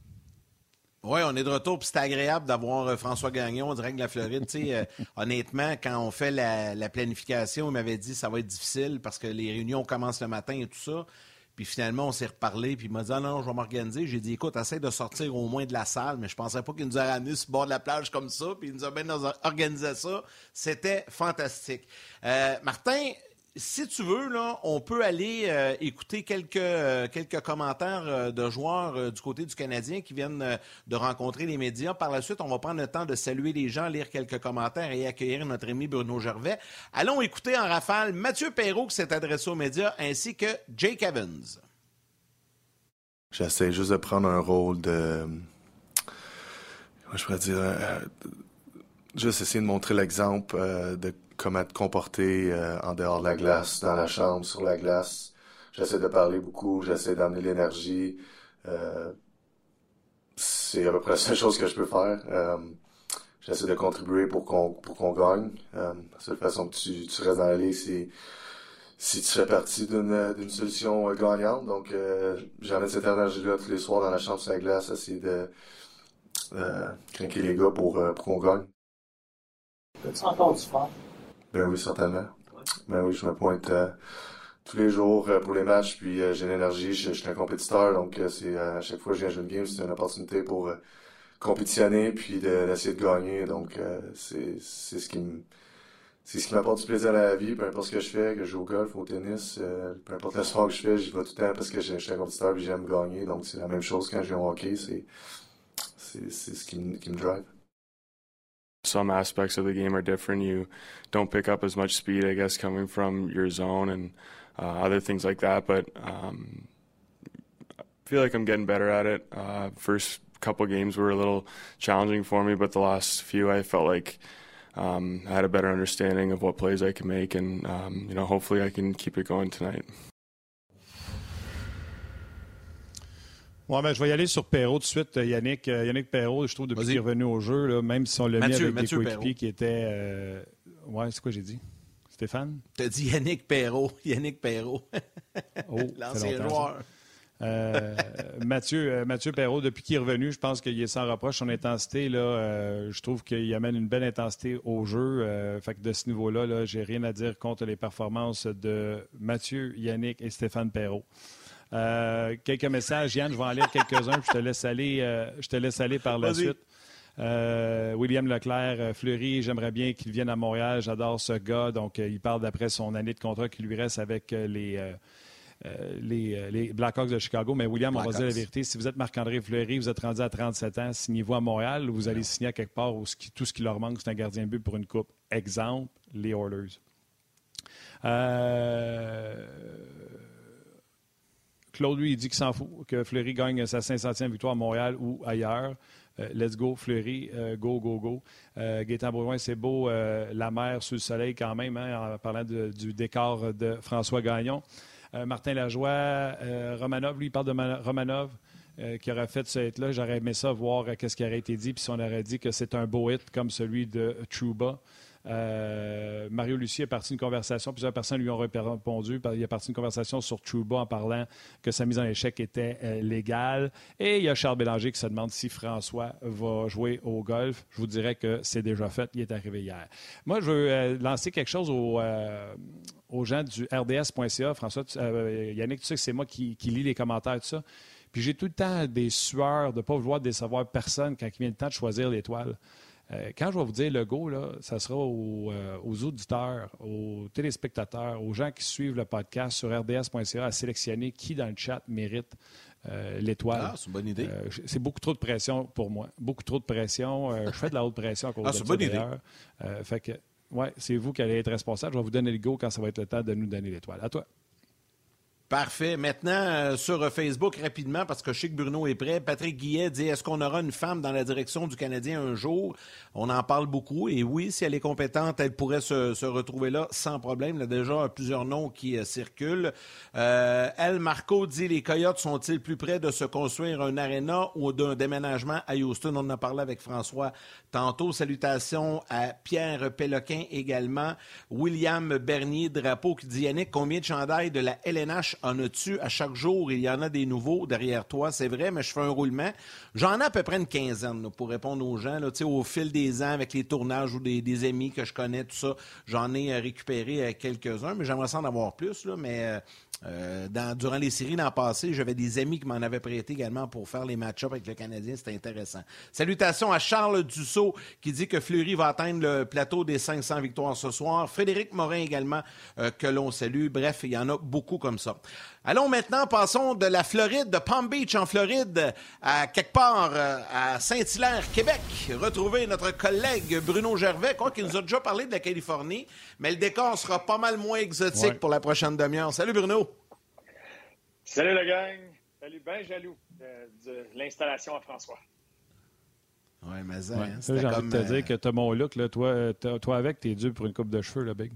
Oui, on est de retour, puis c'est agréable d'avoir euh, François Gagnon, direct de la Floride. Euh, honnêtement, quand on fait la, planification, il m'avait dit que ça va être difficile parce que les réunions commencent le matin et tout ça. Puis finalement, on s'est reparlé, puis il m'a dit ah non, je vais m'organiser. J'ai dit écoute, essaie de sortir au moins de la salle, mais je pensais pas qu'il nous a ramené sur le bord de la plage comme ça, puis il nous a bien organisé ça. C'était fantastique. Euh, Martin, si tu veux, là, on peut aller euh, écouter quelques, euh, commentaires euh, de joueurs du côté du Canadien qui viennent de rencontrer les médias. Par la suite, on va prendre le temps de saluer les gens, lire quelques commentaires et accueillir notre ami Bruno Gervais. Allons écouter en rafale Mathieu Perrault qui s'est adressé aux médias ainsi que Jake Evans. J'essaie juste de prendre un rôle de. je pourrais dire. juste essayer de montrer l'exemple de comment te comporter euh, en dehors de la glace, dans la chambre, sur la glace. J'essaie de parler beaucoup, j'essaie d'amener l'énergie. Euh, c'est à peu près la seule chose que je peux faire. Euh, j'essaie de contribuer pour qu'on pour qu'on gagne. la seule façon que tu, tu restes dans la ligue, c'est si tu fais partie d'une d'une solution gagnante. Donc j'amène cette énergie-là tous les soirs dans la chambre sur la glace, essayer de craquer les gars pour, pour qu'on gagne. Encore du fort? Ben oui, certainement. Ben oui, je me pointe euh, tous les jours euh, pour les matchs, puis euh, j'ai l'énergie, je, suis un compétiteur, donc c'est à chaque fois que je viens jouer une game, c'est une opportunité pour compétitionner, puis d'essayer de, gagner. Donc c'est c'est ce qui me c'est ce qui m'apporte du plaisir à la vie, peu importe ce que je fais, que je joue au golf, au tennis, peu importe le sport que je fais, j'y vais tout le temps parce que je, suis un compétiteur et j'aime gagner. Donc c'est la même chose quand je joue au hockey, c'est c'est ce qui qui me drive. Some aspects of the game are different. You don't pick up as much speed, I guess, coming from your zone and uh, other things like that. But um, I feel like I'm getting better at it. Uh, first couple games were a little challenging for me, but the last few I felt like um, I had a better understanding of what plays I can make, and um, you know, hopefully I can keep it going tonight. Ouais, ben, je vais y aller sur Perrault tout de suite, euh, Yannick. Euh, Yannick Perrault, je trouve, depuis qu'il est revenu au jeu, là, même si on l'a mis avec des coéquipiers qui étaient. Euh... Ouais, c'est quoi j'ai dit? Stéphane? T'as dit Yannick Perrault. Yannick Perrault. oh, L'ancien joueur. Euh, Mathieu, Mathieu Perrault, depuis qu'il est revenu, je pense qu'il est sans reproche. Son intensité, là, euh, je trouve qu'il amène une belle intensité au jeu. fait que de ce niveau-là, -là, j'ai rien à dire contre les performances de Mathieu, Yannick et Stéphane Perrault. Euh, quelques messages. Yann, je vais en lire quelques-uns, je te laisse aller, euh, je te laisse aller par la suite. Euh, William Leclerc, Fleury, j'aimerais bien qu'il vienne à Montréal. J'adore ce gars. Donc, il parle d'après son année de contrat qui lui reste avec les, les, Blackhawks de Chicago. Mais William, on va dire la vérité. Si vous êtes Marc-André Fleury, vous êtes rendu à 37 ans, signez-vous à Montréal ou vous allez signer à quelque part où tout ce qui leur manque, c'est un gardien de but pour une coupe. Exemple, les Oilers. Euh, Claude, lui, il dit qu'il s'en fout, que Fleury gagne sa 500e victoire à Montréal ou ailleurs. Euh, let's go, Fleury, euh, go, go, go. Euh, Gaétan c'est beau, la mer sous le soleil quand même, hein, en parlant du décor de François Gagnon. Martin Lajoie, Romanov, lui, il parle de Romanov. qui aurait fait ce hit-là. J'aurais aimé ça, voir qu'est-ce qui aurait été dit, puis si on aurait dit que c'est un beau hit comme celui de Trouba. Euh, Mario Lucie est parti une conversation, plusieurs personnes lui ont répondu. Il est parti une conversation sur Trouba en parlant que sa mise en échec était euh, légale. Et il y a Charles Bélanger qui se demande si François va jouer au golf. Je vous dirais que c'est déjà fait. Il est arrivé hier. Moi, je veux euh, lancer quelque chose aux, gens du RDS.ca. François, Yannick, tu sais que c'est moi qui, lis les commentaires, tout ça. Puis j'ai tout le temps des sueurs de ne pas vouloir décevoir personne quand il vient le temps de choisir l'étoile. Euh, quand je vais vous dire le go, là, ça sera euh, aux, auditeurs, aux téléspectateurs, aux gens qui suivent le podcast sur rds.ca à sélectionner qui dans le chat mérite euh, l'étoile. Ah, c'est une bonne idée. c'est beaucoup trop de pression pour moi. Beaucoup trop de pression. je fais de la haute pression à cause ah, de ça, bonne idée. fait que, ouais, c'est vous qui allez être responsable. Je vais vous donner le go quand ça va être le temps de nous donner l'étoile. À toi. Parfait. Maintenant, euh, sur Facebook, rapidement, parce que je sais que Bruno est prêt, Patrick Guillet dit Est-ce qu'on aura une femme dans la direction du Canadien un jour? On en parle beaucoup. Et oui, si elle est compétente, elle pourrait se, retrouver là sans problème. Il y a déjà plusieurs noms qui euh, circulent. Euh, elle, Marco, dit Les Coyotes sont-ils plus près de se construire un aréna ou d'un déménagement à Houston? On en a parlé avec François tantôt. Salutations à Pierre Péloquin également. William Bernier Drapeau qui dit Yannick, combien de chandails de la LNH en as-tu à chaque jour? Il y en a des nouveaux derrière toi, c'est vrai, mais je fais un roulement. J'en ai à peu près une quinzaine pour répondre aux gens. Au fil des ans, avec les tournages ou des, amis que je connais, tout ça, j'en ai euh, récupéré euh, quelques-uns, mais j'aimerais en avoir plus. Là, mais euh, durant les séries l'an passé, j'avais des amis qui m'en avaient prêté également pour faire les match-ups avec le Canadien. C'était intéressant. Salutations à Charles Dussault qui dit que Fleury va atteindre le plateau des 500 victoires ce soir. Frédéric Morin également, que l'on salue. Bref, il y en a beaucoup comme ça. Allons maintenant, passons de la Floride, de Palm Beach en Floride, à quelque part euh, à Saint-Hilaire, Québec. Retrouver notre collègue Bruno Gervais, quoi qu'il nous a déjà parlé de la Californie, mais le décor sera pas mal moins exotique pour la prochaine demi-heure. Salut Bruno. Salut la gang. Salut, bien jaloux de, l'installation à François. Oui, mais ça, hein, J'ai envie de te dire euh, que tu as mon look, là, toi, euh, toi avec, t'es dû pour une coupe de cheveux, là, Big.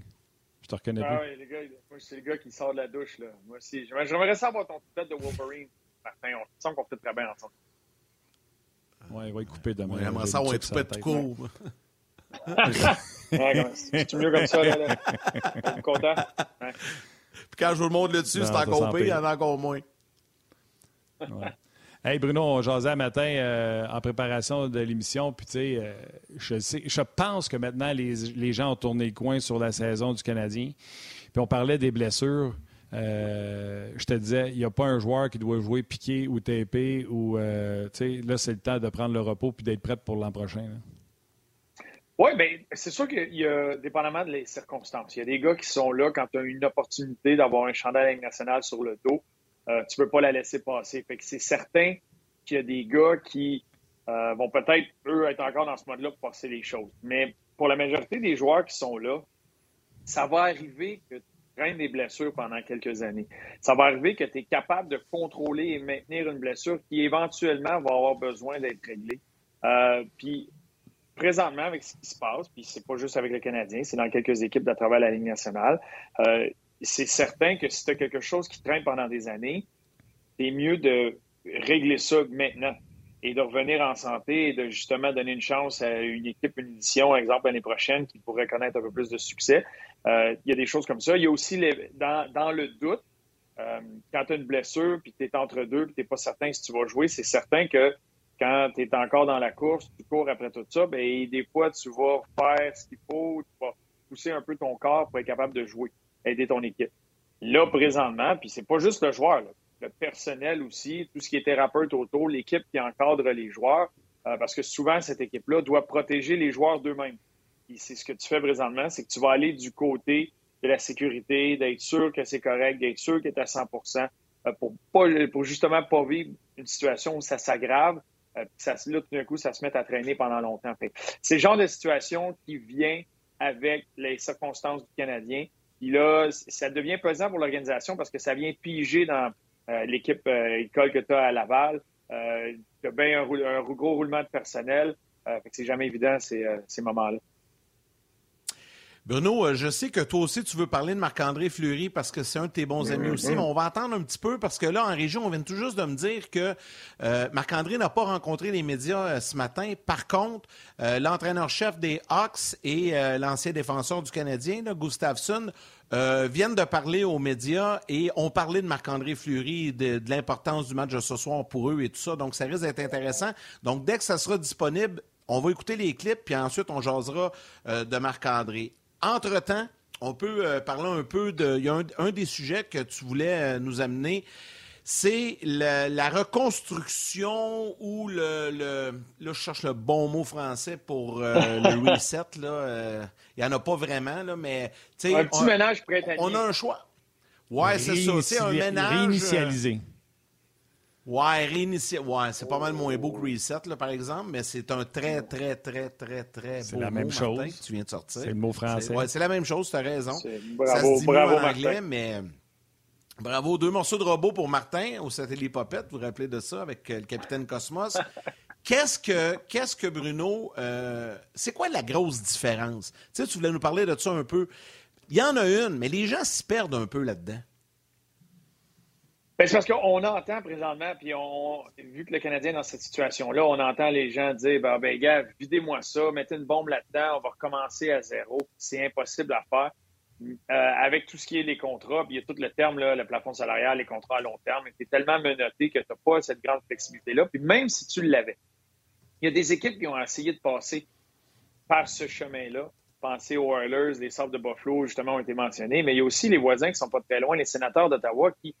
Je te reconnais ah, Oui, les gars, moi, c'est le gars qui sort de la douche. Là. Moi aussi. J'aimerais savoir ton tête de Wolverine, Martin. On sent qu'on fait très bien ensemble. Ouais, il va y couper demain. J'aimerais ça, on va être tout court. c'est mieux comme ça, là. là. Je content. Puis quand je vous le montre là-dessus, c'est encore pire, il y en a encore moins. Ouais. Hey Bruno, on jasait matin euh, en préparation de l'émission, puis tu sais, euh, je, je pense que maintenant les, les, gens ont tourné le coin sur la saison du Canadien. Puis on parlait des blessures. Euh, je te disais, il n'y a pas un joueur qui doit jouer piqué ou tapé ou là, c'est le temps de prendre le repos puis d'être prêt pour l'an prochain. Oui, bien, c'est sûr qu'il y a, dépendamment des circonstances, il y a des gars qui sont là quand tu as une opportunité d'avoir un chandail national sur le dos. Euh, tu ne peux pas la laisser passer. Fait que c'est certain qu'il y a des gars qui euh, vont peut-être, eux, être encore dans ce mode-là pour passer les choses. Mais pour la majorité des joueurs qui sont là, ça va arriver que tu prennes des blessures pendant quelques années. Ça va arriver que tu es capable de contrôler et maintenir une blessure qui éventuellement va avoir besoin d'être réglée. Euh, puis présentement, avec ce qui se passe, puis c'est pas juste avec le Canadien, c'est dans quelques équipes à travers la Ligue nationale, c'est certain que si tu as quelque chose qui traîne pendant des années, c'est mieux de régler ça maintenant et de revenir en santé et de justement donner une chance à une équipe, une édition, exemple l'année prochaine, qui pourrait connaître un peu plus de succès. Euh, il y a des choses comme ça. Il y a aussi dans, le doute, euh, quand tu as une blessure, puis tu es entre deux, puis tu n'es pas certain si tu vas jouer, c'est certain que quand tu es encore dans la course, tu cours après tout ça, bien, des fois, tu vas faire ce qu'il faut, tu vas pousser un peu ton corps pour être capable de jouer aider ton équipe. Là, présentement, puis c'est pas juste le joueur, le personnel aussi, tout ce qui est thérapeute autour, l'équipe qui encadre les joueurs, euh, parce que souvent, cette équipe-là doit protéger les joueurs d'eux-mêmes. Et c'est ce que tu fais présentement, c'est que tu vas aller du côté de la sécurité, d'être sûr que c'est correct, d'être sûr que tu à 100 pour, pas, pour justement pas vivre une situation où ça s'aggrave, euh, ça, là, tout d'un coup, ça se met à traîner pendant longtemps. C'est le genre de situation qui vient avec les circonstances du Canadien. Puis là, ça devient pesant pour l'organisation parce que ça vient piger dans euh, l'équipe euh, école que tu as à Laval. Euh, tu as bien un, gros roulement de personnel. c'est jamais évident ces, ces moments-là. Bruno, je sais que toi aussi, tu veux parler de Marc-André Fleury parce que c'est un de tes bons amis aussi, mais on va attendre un petit peu parce que là, en région, on vient tout juste de me dire que Marc-André n'a pas rencontré les médias ce matin. Par contre, l'entraîneur-chef des Hawks et l'ancien défenseur du Canadien, là, Gustafsson, euh, viennent de parler aux médias et ont parlé de Marc-André Fleury, de, l'importance du match de ce soir pour eux et tout ça. Donc, ça risque d'être intéressant. Donc, dès que ça sera disponible, on va écouter les clips, puis ensuite, on jasera euh, de Marc-André. Entre-temps, on peut euh, parler un peu de... Il y a un, des sujets que tu voulais nous amener c'est la, reconstruction ou le, Là, je cherche le bon mot français pour euh, le reset. Là, euh, il n'y en a pas vraiment, là, mais... Un petit ménage printanier. On a un choix. Ouais, c'est ça. C'est un ménage... Euh, réinitialisé. Ouais, réinitialisé. Ouais, c'est pas mal moins beau que reset, là, par exemple, mais c'est un très, très, très, très, très beau C'est la même chose. que tu viens de sortir. C'est le mot français. Ouais, c'est la même chose, tu as raison. Bravo, ça se dit bravo, en anglais, mais... Bravo, deux morceaux de robot pour Martin au satellite Popette, vous vous rappelez de ça avec euh, le capitaine Cosmos. Qu'est-ce que, qu'est-ce que Bruno, euh, c'est quoi la grosse différence? Tu sais, tu voulais nous parler de ça un peu. Il y en a une, mais les gens s'y perdent un peu là-dedans. Ben, c'est parce qu'on entend présentement, puis on, vu que le Canadien est dans cette situation-là, on entend les gens dire ben, ben gars, videz-moi ça, mettez une bombe là-dedans, on va recommencer à zéro. C'est impossible à faire. Euh, avec tout ce qui est les contrats, puis il y a tout le terme, là, le plafond salarial, les contrats à long terme, tu es tellement menotté que tu n'as pas cette grande flexibilité-là. Puis même si tu l'avais, il y a des équipes qui ont essayé de passer par ce chemin-là. Pensez aux Oilers, les Sabres de Buffalo, justement, ont été mentionnés, mais il y a aussi les voisins qui sont pas très loin, les sénateurs d'Ottawa, qui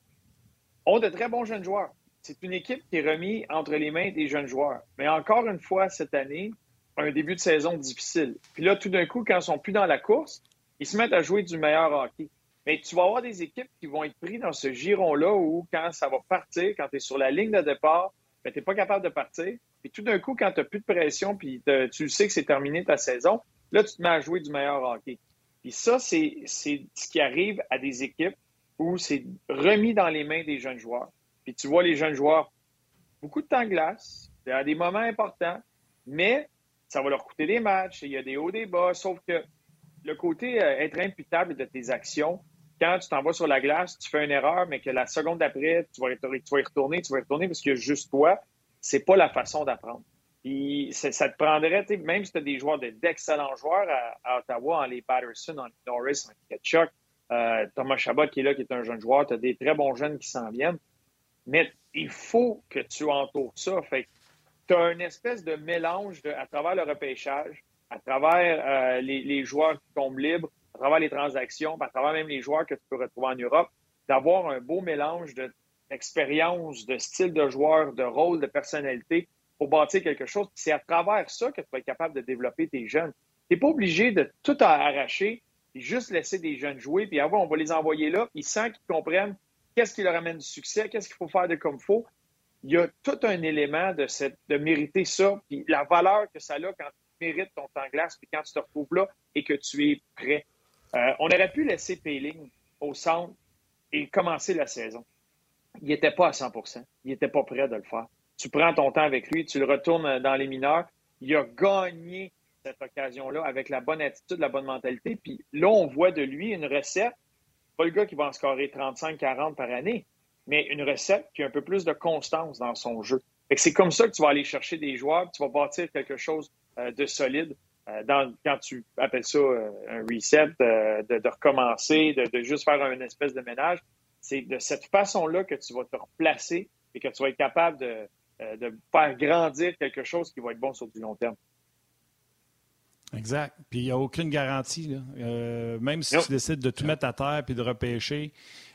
ont de très bons jeunes joueurs. C'est une équipe qui est remise entre les mains des jeunes joueurs. Mais encore une fois, cette année, un début de saison difficile. Puis là, tout d'un coup, quand ils sont plus dans la course, ils se mettent à jouer du meilleur hockey. Mais tu vas avoir des équipes qui vont être prises dans ce giron-là où, quand ça va partir, quand tu es sur la ligne de départ, ben, tu n'es pas capable de partir. Puis tout d'un coup, quand tu n'as plus de pression, puis tu sais que c'est terminé ta saison, là, tu te mets à jouer du meilleur hockey. Puis ça, c'est ce qui arrive à des équipes où c'est remis dans les mains des jeunes joueurs. Puis tu vois les jeunes joueurs, beaucoup de temps glace, à des moments importants, mais ça va leur coûter des matchs, il y a des hauts, des bas, sauf que le côté euh, être imputable de tes actions, quand tu t'envoies sur la glace, tu fais une erreur, mais que la seconde d'après, tu vas, y retourner, tu vas y retourner parce que juste toi, c'est pas la façon d'apprendre. Puis ça te prendrait, même si tu as des joueurs d'excellents joueurs à, Ottawa, en les Patterson, en Norris, en Ketchuk, euh, Thomas Chabot qui est là, qui est un jeune joueur, tu as des très bons jeunes qui s'en viennent. Mais il faut que tu entoures ça. Fait tu as une espèce de mélange à travers le repêchage, à travers euh, les, joueurs qui tombent libres, à travers les transactions, à travers même les joueurs que tu peux retrouver en Europe, d'avoir un beau mélange d'expérience, de, style de joueur, de rôle, de personnalité pour bâtir quelque chose. C'est à travers ça que tu vas être capable de développer tes jeunes. Tu n'es pas obligé de tout arracher juste laisser des jeunes jouer, puis avant, on va les envoyer là, ils sentent qu'ils comprennent qu'est-ce qui leur amène du succès, qu'est-ce qu'il faut faire de comme faut. Il y a tout un élément de, cette, de mériter ça, puis la valeur que ça a quand mérites ton temps glace, puis quand tu te retrouves là et que tu es prêt. Euh, on aurait pu laisser Payling au centre et commencer la saison. Il n'était pas à 100% Il n'était pas prêt de le faire. Tu prends ton temps avec lui, tu le retournes dans les mineurs. Il a gagné cette occasion-là avec la bonne attitude, la bonne mentalité. Puis là, on voit de lui une recette, pas le gars qui va en scorer 35-40 par année, mais une recette qui a un peu plus de constance dans son jeu. C'est comme ça que tu vas aller chercher des joueurs, tu vas bâtir quelque chose euh, de solide. Euh, quand tu appelles ça euh, un reset, de, recommencer, de, juste faire un espèce de ménage, c'est de cette façon-là que tu vas te replacer et que tu vas être capable de, faire grandir quelque chose qui va être bon sur du long terme. Exact. Puis il n'y a aucune garantie. Là. Euh, même si tu décides de tout mettre à terre puis de repêcher,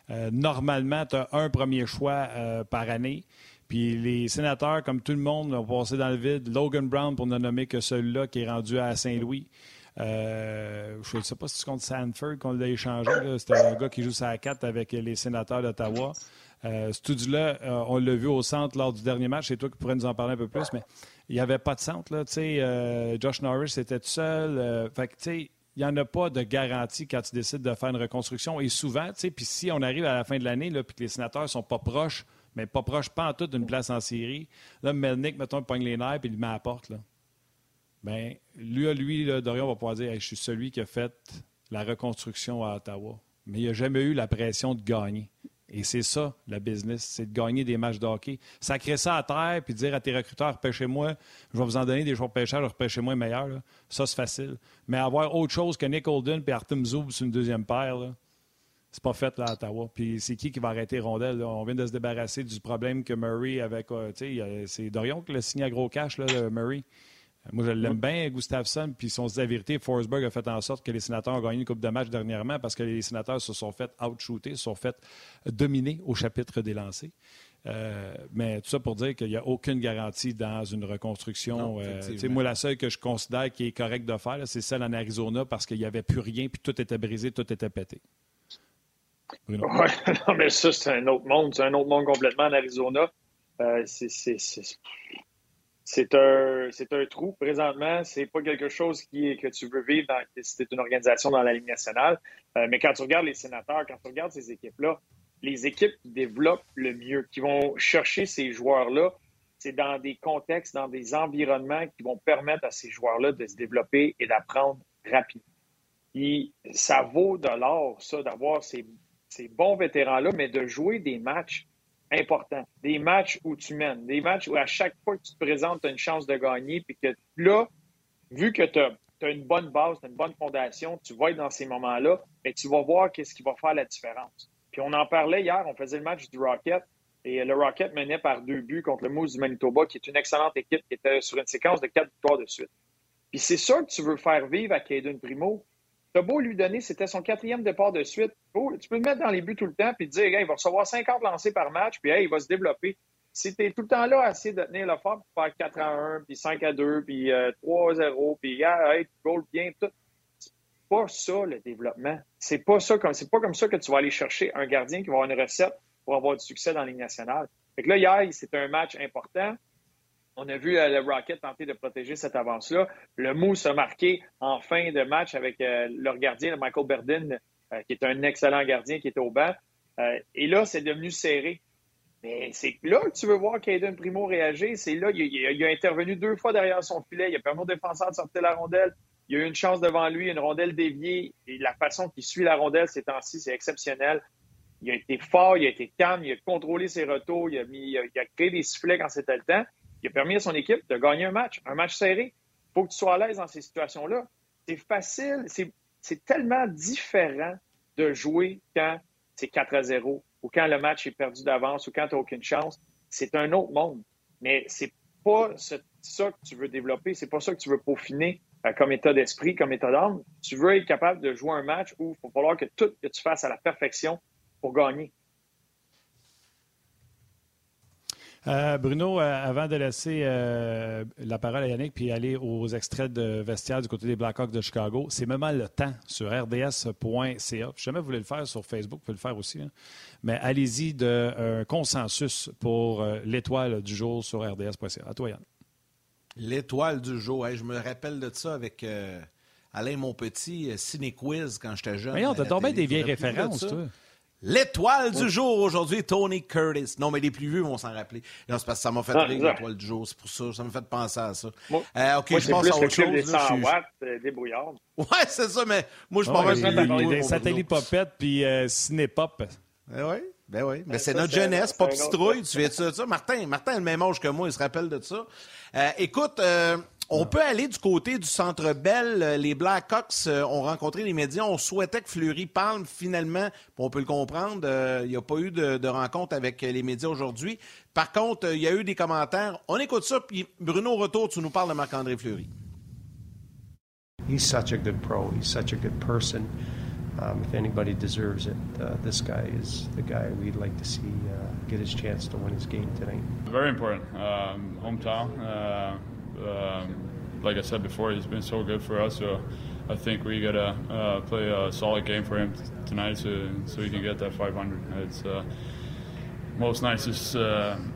euh, normalement, tu as un premier choix euh, par année. Puis les sénateurs, comme tout le monde, ont passé dans le vide. Logan Brown, pour ne nommer que celui-là, qui est rendu à Saint-Louis. je ne sais pas si tu comptes Sanford qu'on l'a échangé. C'était un gars qui joue sa 4 avec les sénateurs d'Ottawa. Euh, ce là on l'a vu au centre lors du dernier match. C'est toi qui pourrais nous en parler un peu plus, mais il n'y avait pas de centre. Là, euh, Josh Norris était tout seul. Euh, il n'y en a pas de garantie quand tu décides de faire une reconstruction. Et souvent, puis si on arrive à la fin de l'année et que les sénateurs ne sont pas proches, mais pas proches, pas en tout d'une place en série, là, Melnick, mettons, pogne les nerfs et il met à la porte. Là. Bien, lui, lui Dorion va pouvoir dire Je suis celui qui a fait la reconstruction à Ottawa. Mais il n'a jamais eu la pression de gagner. Et c'est ça, la business, c'est de gagner des matchs de hockey. Sacrer ça à terre puis dire à tes recruteurs, repêchez-moi, je vais vous en donner des joueurs pêcheurs, repêchez-moi meilleur. Ça, c'est facile. Mais avoir autre chose que Nick Holden et Artem Zoub sur une deuxième paire, c'est pas fait là, à Ottawa. Puis c'est qui qui va arrêter Rondelle? On vient de se débarrasser du problème que Murray avec. Euh, c'est Dorion qui l'a signé à gros cash, là, Murray. Moi, je l'aime bien, Gustafsson. Puis, si on se dit la vérité, Forsberg a fait en sorte que les sénateurs ont gagné une Coupe de match dernièrement parce que les sénateurs se sont fait out-shooter, se sont fait dominer au chapitre des lancers. Euh, mais tout ça pour dire qu'il n'y a aucune garantie dans une reconstruction. Euh, moi, la seule que je considère qui est correcte de faire, c'est celle en Arizona parce qu'il n'y avait plus rien, puis tout était brisé, tout était pété. Bruno. non, mais ça, c'est un autre monde. C'est un autre monde complètement en Arizona. Euh, c'est c'est un, c'est un trou. Présentement, c'est pas quelque chose qui est, que tu veux vivre dans, si une organisation dans la Ligue nationale. Euh, mais quand tu regardes les sénateurs, quand tu regardes ces équipes-là, les équipes qui développent le mieux, qui vont chercher ces joueurs-là, c'est dans des contextes, dans des environnements qui vont permettre à ces joueurs-là de se développer et d'apprendre rapidement. Ça vaut de l'or, ça, d'avoir ces, ces bons vétérans-là, mais de jouer des matchs important. Des matchs où tu mènes, des matchs où à chaque fois que tu te présentes, tu as une chance de gagner, puis que là, vu que tu as, une bonne base, une bonne fondation, tu vas être dans ces moments-là, mais tu vas voir qu'est-ce qui va faire la différence. Puis on en parlait hier, on faisait le match du Rocket, et le Rocket menait par deux buts contre le Moose du Manitoba, qui est une excellente équipe qui était sur une séquence de quatre victoires de suite. Puis c'est ça que tu veux faire vivre à Caden Primo, T'as beau lui donner, c'était son quatrième départ de suite. tu peux le mettre dans les buts tout le temps puis te dire, il va recevoir 50 lancés par match, puis il va se développer. Si tu es tout le temps là à essayer de tenir le fort, pour faire 4 à 1, puis 5 à 2, puis 3 à 0, puis hey, goal bien, tout. C'est pas ça le développement. C'est pas ça comme c'est pas comme ça que tu vas aller chercher un gardien qui va avoir une recette pour avoir du succès dans la Ligue nationale. Fait que là, hier, c'était un match important. On a vu euh, le Rocket tenter de protéger cette avance-là. Le Moose a marqué en fin de match avec euh, leur gardien, Michael Berdin, euh, qui est un excellent gardien qui était au banc. et là, c'est devenu serré. Mais c'est là que tu veux voir Caden Primo réagir. C'est là, il, a intervenu deux fois derrière son filet. Il a permis au défenseur de sortir la rondelle. Il a eu une chance devant lui, une rondelle déviée. Et la façon qu'il suit la rondelle ces temps-ci, c'est exceptionnel. Il a été fort, il a été calme, il a contrôlé ses retours, il a, mis, il a créé des sifflets quand c'était le temps. Il a permis à son équipe de gagner un match, un match serré. Il faut que tu sois à l'aise dans ces situations-là. C'est facile, c'est tellement différent de jouer quand c'est 4 à 0 ou quand le match est perdu d'avance ou quand tu n'as aucune chance. C'est un autre monde. Mais c'est pas ça que tu veux développer, c'est pas ça que tu veux peaufiner euh, comme état d'esprit, comme état d'âme. Tu veux être capable de jouer un match où il va falloir que tout que tu fasses à la perfection pour gagner. Euh, Bruno, euh, avant de laisser euh, la parole à Yannick puis aller aux extraits de vestiaire du côté des Blackhawks de Chicago, c'est même le temps sur rds.ca. Si jamais vous voulez le faire sur Facebook, vous pouvez le faire aussi. Hein. Mais allez-y d'un consensus pour l'étoile du jour sur rds.ca. À toi, Yann. L'étoile du jour. je me rappelle de ça avec Alain Monpetit, Ciné Quiz quand j'étais jeune. Mais on t'a tombé des vieilles références, toi. L'étoile du jour aujourd'hui, Tony Curtis. Non, mais les plus vieux vont s'en rappeler. c'est parce que ça m'a fait ah, rire, l'étoile du jour. C'est pour ça. Ça m'a fait penser à ça. euh, OK, je pense à autre chose. Des 100 watts, euh, des brouillards. Ouais, c'est ça, mais moi, je pense que Des satellites popettes puis euh, cinépop. Eh oui. Ben oui, mais c'est notre jeunesse, Pop Citrouille, tu viens de ça, Martin, Martin a le même âge que moi, il se rappelle de ça. Euh, écoute, euh, on peut aller du côté du Centre Bell. Les Blackhawks euh, ont rencontré les médias. On souhaitait que Fleury parle finalement. On peut le comprendre. Euh, il n'y a pas eu de, rencontre avec les médias aujourd'hui. Par contre, euh, il y a eu des commentaires. On écoute ça. Puis Bruno, retour, tu nous parles de Marc-André Fleury. He's such a good pro. He's such a good person. Um, if anybody deserves it, uh, this guy is the guy we'd like to see uh, get his chance to win his game tonight. Very important. Um, hometown. Uh, um, like I said before, he's been so good for us. So I think we gotta uh, play a solid game for him tonight, so so he can get that 500. It's uh, most nicest. Uh,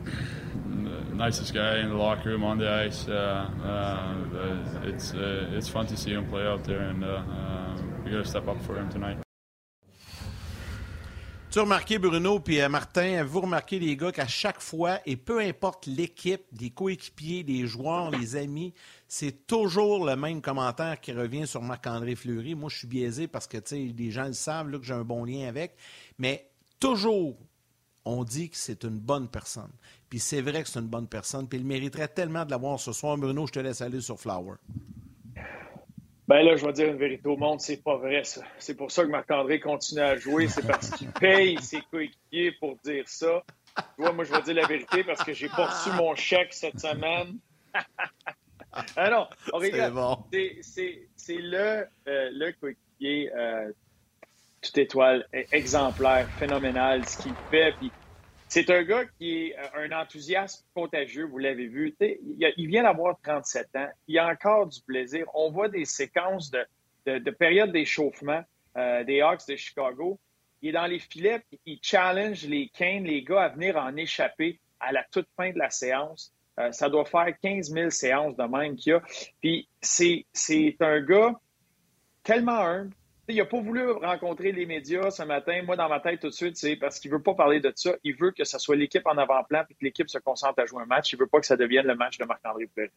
nicest guy in the locker room on the ice. Uh, uh, it's uh, it's fun to see him play out there, and we got to step up for him tonight. Tu remarqué, Bruno, puis Martin, vous remarquez, les gars, qu'à chaque fois, et peu importe l'équipe, les coéquipiers, les joueurs, les amis, c'est toujours le même commentaire qui revient sur Marc-André Fleury. Moi, je suis biaisé parce que, tu les gens le savent, là, que j'ai un bon lien avec. Mais toujours, on dit que c'est une bonne personne. Puis c'est vrai que c'est une bonne personne. Puis il mériterait tellement de l'avoir ce soir. Bruno, je te laisse aller sur Flower. Ben là, je vais dire une vérité au monde, c'est pas vrai ça. C'est pour ça que Marc-André continue à jouer, c'est parce qu'il paye ses coéquipiers pour dire ça. Tu vois, moi, je vais dire la vérité parce que j'ai pas reçu mon chèque cette semaine. ah non, regarde, c'est le, euh, le coéquipier euh, toute étoile exemplaire, phénoménal, ce qu'il fait. Puis c'est un gars qui est euh, un enthousiasme contagieux, vous l'avez vu. Il, vient d'avoir 37 ans. Il a encore du plaisir. On voit des séquences de, de, période d'échauffement euh, des Hawks de Chicago. Il est dans les filets, il challenge les Kane, les gars, à venir en échapper à la toute fin de la séance. Euh, ça doit faire 15 000 séances de même qu'il y a. Puis c'est un gars tellement humble, il n'a pas voulu rencontrer les médias ce matin. Moi, dans ma tête, tout de suite, c'est parce qu'il ne veut pas parler de ça. Il veut que ce soit l'équipe en avant-plan et que l'équipe se concentre à jouer un match. Il ne veut pas que ça devienne le match de Marc-André Fleury.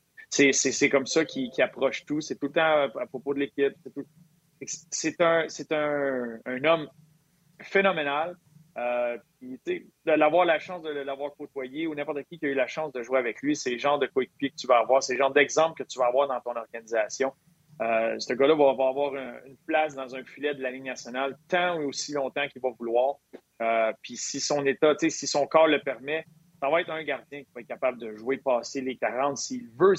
C'est comme ça qu'il approche tout. C'est tout le temps à, propos de l'équipe. C'est un, un, un, homme phénoménal. Euh, de l'avoir la chance de l'avoir côtoyé ou n'importe qui qui a eu la chance de jouer avec lui, c'est le genre de coéquipier que tu vas avoir, c'est le genre d'exemple que tu vas avoir dans ton organisation. Euh, ce gars-là va, avoir une place dans un filet de la Ligue nationale tant ou aussi longtemps qu'il va vouloir. Euh, puis si son état, si son corps le permet, ça va être un gardien qui va être capable de jouer passer les 40 s'il veut.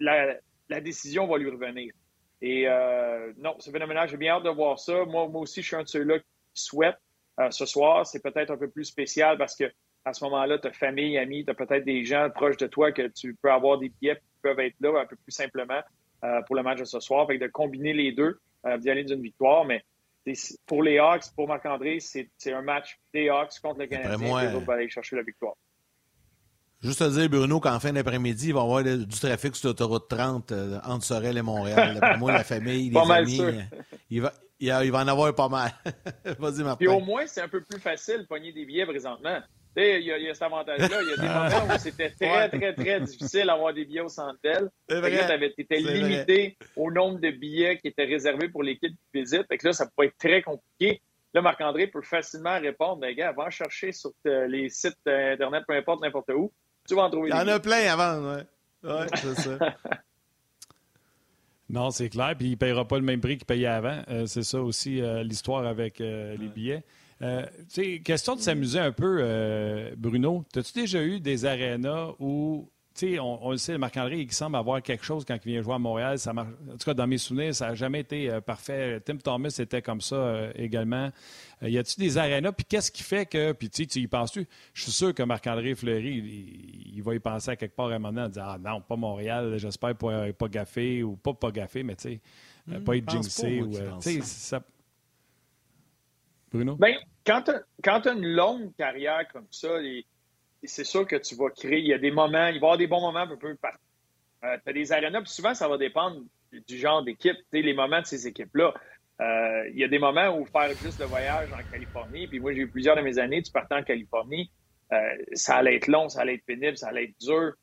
la, décision va lui revenir. Et euh, non, c'est phénoménal. J'ai bien hâte de voir ça. Moi, moi aussi, je suis un de ceux-là qui souhaite ce soir. C'est peut-être un peu plus spécial parce que à ce moment-là, tu as famille, amis, tu as peut-être des gens proches de toi que tu peux avoir des billets qui peuvent être là un peu plus simplement. Euh, pour le match de ce soir. Fait de combiner les deux, euh, d'y aller d'une victoire. Mais pour les Hawks, pour Marc-André, c'est un match des Hawks contre le Canadien. Moi, les autres aller chercher la victoire. Juste à dire, Bruno, qu'en fin d'après-midi, il va y avoir du trafic sur l'autoroute 30 euh, entre Sorel et Montréal. Pour moi, la famille, les amis, il va, il, va en avoir pas mal. Vas-y, Martin. Puis au moins, c'est un peu plus facile de pogner des billets présentement. Il y, a, il y a cet avantage-là. Il y a des moments où c'était très, très, très difficile d'avoir des billets au centre Tu étais limité au nombre de billets qui étaient réservés pour l'équipe qui visite. Fait que là, ça peut être très compliqué. Là, Marc-André peut facilement répondre, ben, gars, va chercher sur les sites Internet, peu importe, n'importe où. Tu vas en trouver. Il y en a plein à vendre, ouais. Ouais, c'est ça. Non, c'est clair. Puis il ne payera pas le même prix qu'il payait avant. Euh, c'est ça aussi euh, l'histoire avec euh, les billets. Euh, question de s'amuser un peu, euh, Bruno. As-tu déjà eu des arénas où, on, on le sait, Marc-André, il semble avoir quelque chose quand il vient jouer à Montréal. Ça marche, en tout cas, dans mes souvenirs, ça n'a jamais été euh, parfait. Tim Thomas était comme ça également. y a-tu des arénas? Puis qu'est-ce qui fait que. Puis tu y penses-tu? Je suis sûr que Marc-André Fleury, il, va y penser à quelque part à un moment donné, en disant Ah non, pas Montréal, j'espère pas, pas gaffé ou pas pas gaffé, mais tu sais, hmm, pas être jinxé. Ou, ça, Ben, quand tu as, une longue carrière comme ça, c'est sûr que tu vas créer. Il y a des moments, il va y avoir des bons moments un peu partout. Euh, tu as des arénas, puis souvent, ça va dépendre du genre d'équipe, les moments de ces équipes-là. Euh, il y a des moments où faire juste le voyage en Californie, puis moi, j'ai eu plusieurs de mes années, tu partais en Californie, euh, ça allait être long, ça allait être pénible, ça allait être dur.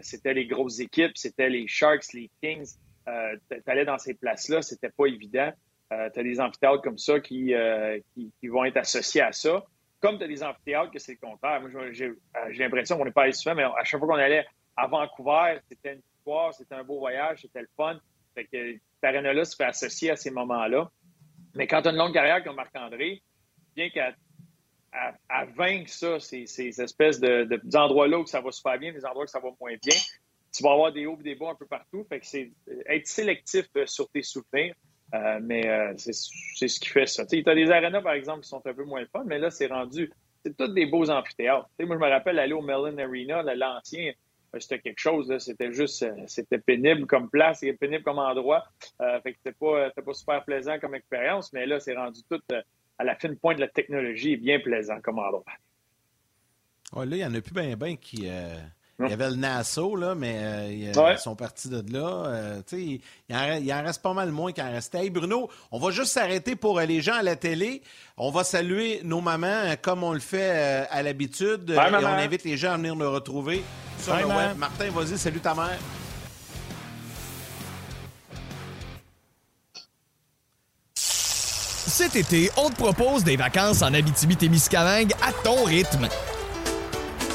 c'était les grosses équipes, c'était les Sharks, les Kings. tu allais dans ces places-là, c'était pas évident. Euh, tu as des amphithéâtres comme ça euh, qui, qui, vont être associés à ça. Comme tu as des amphithéâtres que c'est le contraire. Moi, j'ai euh, l'impression qu'on n'est pas allé souvent, mais à chaque fois qu'on allait à Vancouver, c'était une victoire, c'était un beau voyage, c'était le fun. Fait que cette arène-là se fait associer à ces moments-là. Mais quand tu as une longue carrière comme Marc-André, bien qu'à à, vaincre ça, ces, ces espèces de, d'endroits-là où ça va super bien, des endroits où ça va moins bien, tu vas avoir des hauts et des bas un peu partout. Fait que c'est être sélectif sur tes souvenirs. Mais c'est ce qui fait ça. Tu as des arénas, par exemple, qui sont un peu moins fun, mais là, c'est rendu. C'est tous des beaux amphithéâtres. moi, je me rappelle aller au Mellon Arena, l'ancien c'était quelque chose. C'était juste, c'était pénible comme place, c'était pénible comme endroit. fait que c'était pas, super plaisant comme expérience, mais là, c'est rendu tout à la fine pointe de la technologie, bien plaisant comme endroit. là, il n'y en a plus bien ben qui. Euh, il y avait le Nassau, là, mais euh, ils sont partis de là. Euh, il, en, il, en, reste pas mal moins qu'en restait. Hey, Bruno, on va juste s'arrêter pour les gens à la télé. On va saluer nos mamans comme on le fait à l'habitude. et on invite les gens à venir nous retrouver sur le web. Martin, vas-y, salut ta mère. Cet été, on te propose des vacances en Abitibi-Témiscamingue à ton rythme.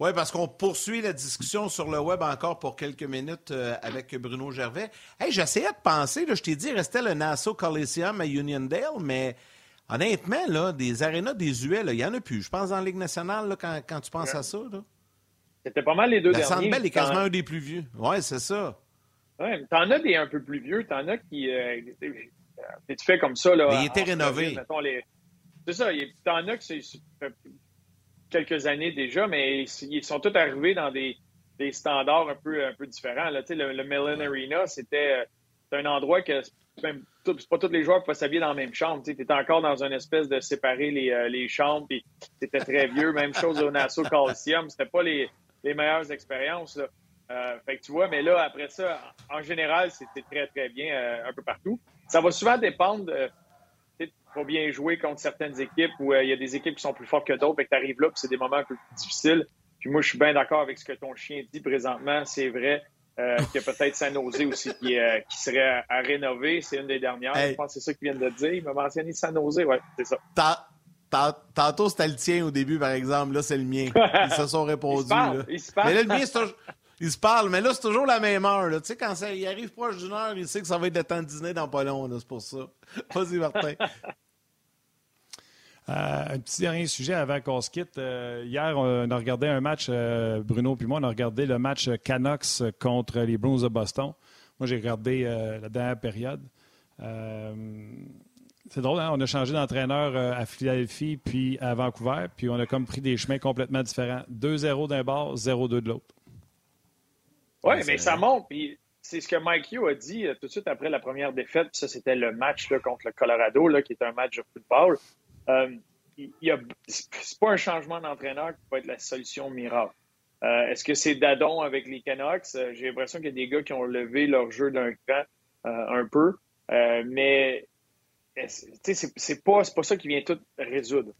Oui, parce qu'on poursuit la discussion sur le web encore pour quelques minutes euh, avec Bruno Gervais. Hey, j'essayais de penser, là, je t'ai dit, restait le Nassau Coliseum à Uniondale, mais honnêtement, là, des arénas désuets, il n'y en a plus. Je pense en Ligue nationale, là, quand, quand, tu penses à ça. C'était pas mal les deux la derniers. Sandbell est quasiment un des plus vieux. Oui, c'est ça. Oui, mais t'en as des un peu plus vieux. T'en as qui... Euh, tu fais comme ça, là. Mais il était rénové. C'est ça. T'en as que c'est quelques années déjà, mais ils sont tous arrivés dans des, standards un peu, un peu différents. Là. Le, le Mellon Arena, c'était un endroit que même, pas tous les joueurs pouvaient s'habiller dans la même chambre. Tu étais encore dans une espèce de séparer les, euh, les chambres, puis c'était très vieux. Même chose au Nassau Coliseum. C'était pas les, les, meilleures expériences. Euh, fait que tu vois, mais là, après ça, en général, c'était très, très bien euh, un peu partout. Ça va souvent dépendre pas bien jouer contre certaines équipes où euh, il y a des équipes qui sont plus fortes que d'autres, et que tu arrives là, puis c'est des moments un peu plus difficiles. Puis moi, je suis bien d'accord avec ce que ton chien dit présentement. C'est vrai euh, qu'il y a peut-être San Jose aussi qui, euh, qui serait à, rénover. C'est une des dernières. Je pense que c'est ça qu'il vient de dire. Il m'a mentionné San Jose. Oui, c'est ça. Tantôt, c'était le tien au début, par exemple. Là, c'est le mien. Ils se sont répondus. Ils se parlent. Mais là, le mien, c'est il se parle, mais là, c'est toujours la même heure. Tu sais, quand ça, il arrive proche d'une heure, il sait que ça va être le temps de dîner dans pas long. C'est pour ça. Vas-y, Martin. Euh, un petit dernier sujet avant qu'on se quitte. Euh, hier, on a regardé un match, euh, Bruno puis moi, on a regardé le match Canucks contre les Bruins de Boston. Moi, j'ai regardé la dernière période. c'est drôle, hein? on a changé d'entraîneur à Philadelphie puis à Vancouver, puis on a comme pris des chemins complètement différents. 2-0 d'un bord, 0-2 de l'autre. Oui, mais ça monte. Puis c'est ce que Mike Hugh a dit tout de suite après la première défaite. ça, c'était le match là, contre le Colorado, là, qui est un match de football. Euh, c'est pas un changement d'entraîneur qui va être la solution miracle. Euh, est-ce que c'est Dadon avec les Canucks? Euh, j'ai l'impression qu'il y a des gars qui ont levé leur jeu d'un cran un peu. mais c'est pas, pas ça qui vient tout résoudre.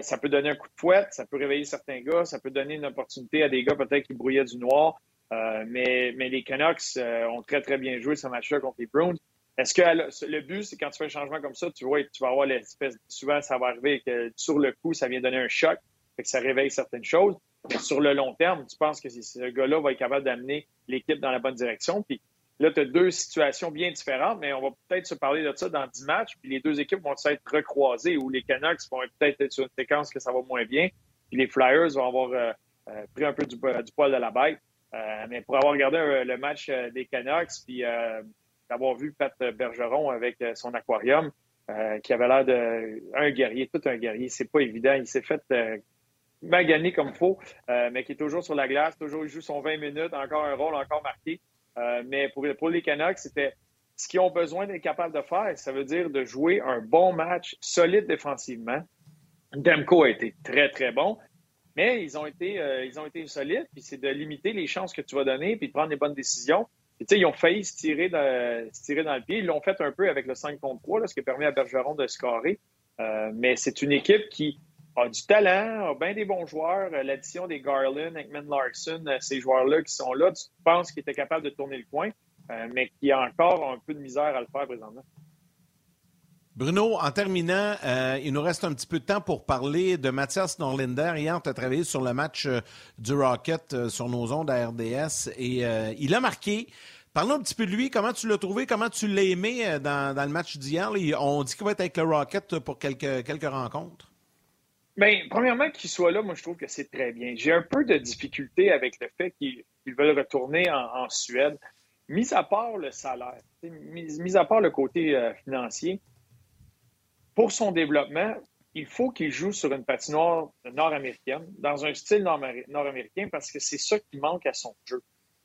ça peut donner un coup de fouette, ça peut réveiller certains gars, ça peut donner une opportunité à des gars peut-être qui brouillaient du noir. mais, les Canucks ont très, très bien joué ce match-là contre les Bruins. Est-ce que le but, c'est quand tu fais un changement comme ça, tu vois, tu vas avoir l'espèce. Souvent, ça va arriver que sur le coup, ça vient donner un choc, que ça réveille certaines choses. Sur le long terme, tu penses que ce gars-là va être capable d'amener l'équipe dans la bonne direction. Puis là, tu as deux situations bien différentes, mais on va peut-être se parler de ça dans 10 matchs. Puis les deux équipes vont être recroisées ou les Canucks vont peut-être être sur une séquence que ça va moins bien. Puis les Flyers vont avoir euh, euh, pris un peu du, poil de la bête. Euh, mais pour avoir regardé le match des Canucks, puis d'avoir vu Pat Bergeron avec euh, son aquarium, euh, qui avait l'air de un guerrier, tout un guerrier. C'est pas évident. Il s'est fait euh, maganer comme faux, mais qui est toujours sur la glace, toujours il joue son 20 minutes, encore un rôle encore marqué. mais pour, pour les Canucks, c'était ce qu'ils ont besoin d'être capables de faire. Ça veut dire de jouer un bon match solide défensivement. Demko a été très, très bon. Mais ils ont été, ils ont été solides, puis c'est de limiter les chances que tu vas donner, puis de prendre les bonnes décisions ils ont failli se tirer, dans, le pied. Ils l'ont fait un peu avec le 5 contre 3, ce qui a permis à Bergeron de scorer. Euh, mais c'est une équipe qui a du talent, a bien des bons joueurs. Euh, l'addition des Garland, Ekman Larson, euh, ces joueurs-là qui sont là, tu penses qu'ils étaient capables de tourner le coin, mais qui a encore un peu de misère à le faire présentement. Bruno, en terminant, euh, il nous reste un petit peu de temps pour parler de Mathias Norlinder. Hier, tu as travaillé sur le match euh, du Rocket euh, sur nos ondes à RDS et il a marqué. Parlons un petit peu de lui. Comment tu l'as trouvé? Comment tu l'as aimé dans, le match d'hier? On dit qu'il va être avec le Rocket pour quelques, rencontres. Bien, premièrement, qu'il soit là, moi, je trouve que c'est très bien. J'ai un peu de difficulté avec le fait qu'ils veulent retourner en, Suède. Mis à part le salaire, mis, à part le côté financier, pour son développement, il faut qu'il joue sur une patinoire nord-américaine, dans un style nord-américain, parce que c'est ça qui manque à son jeu.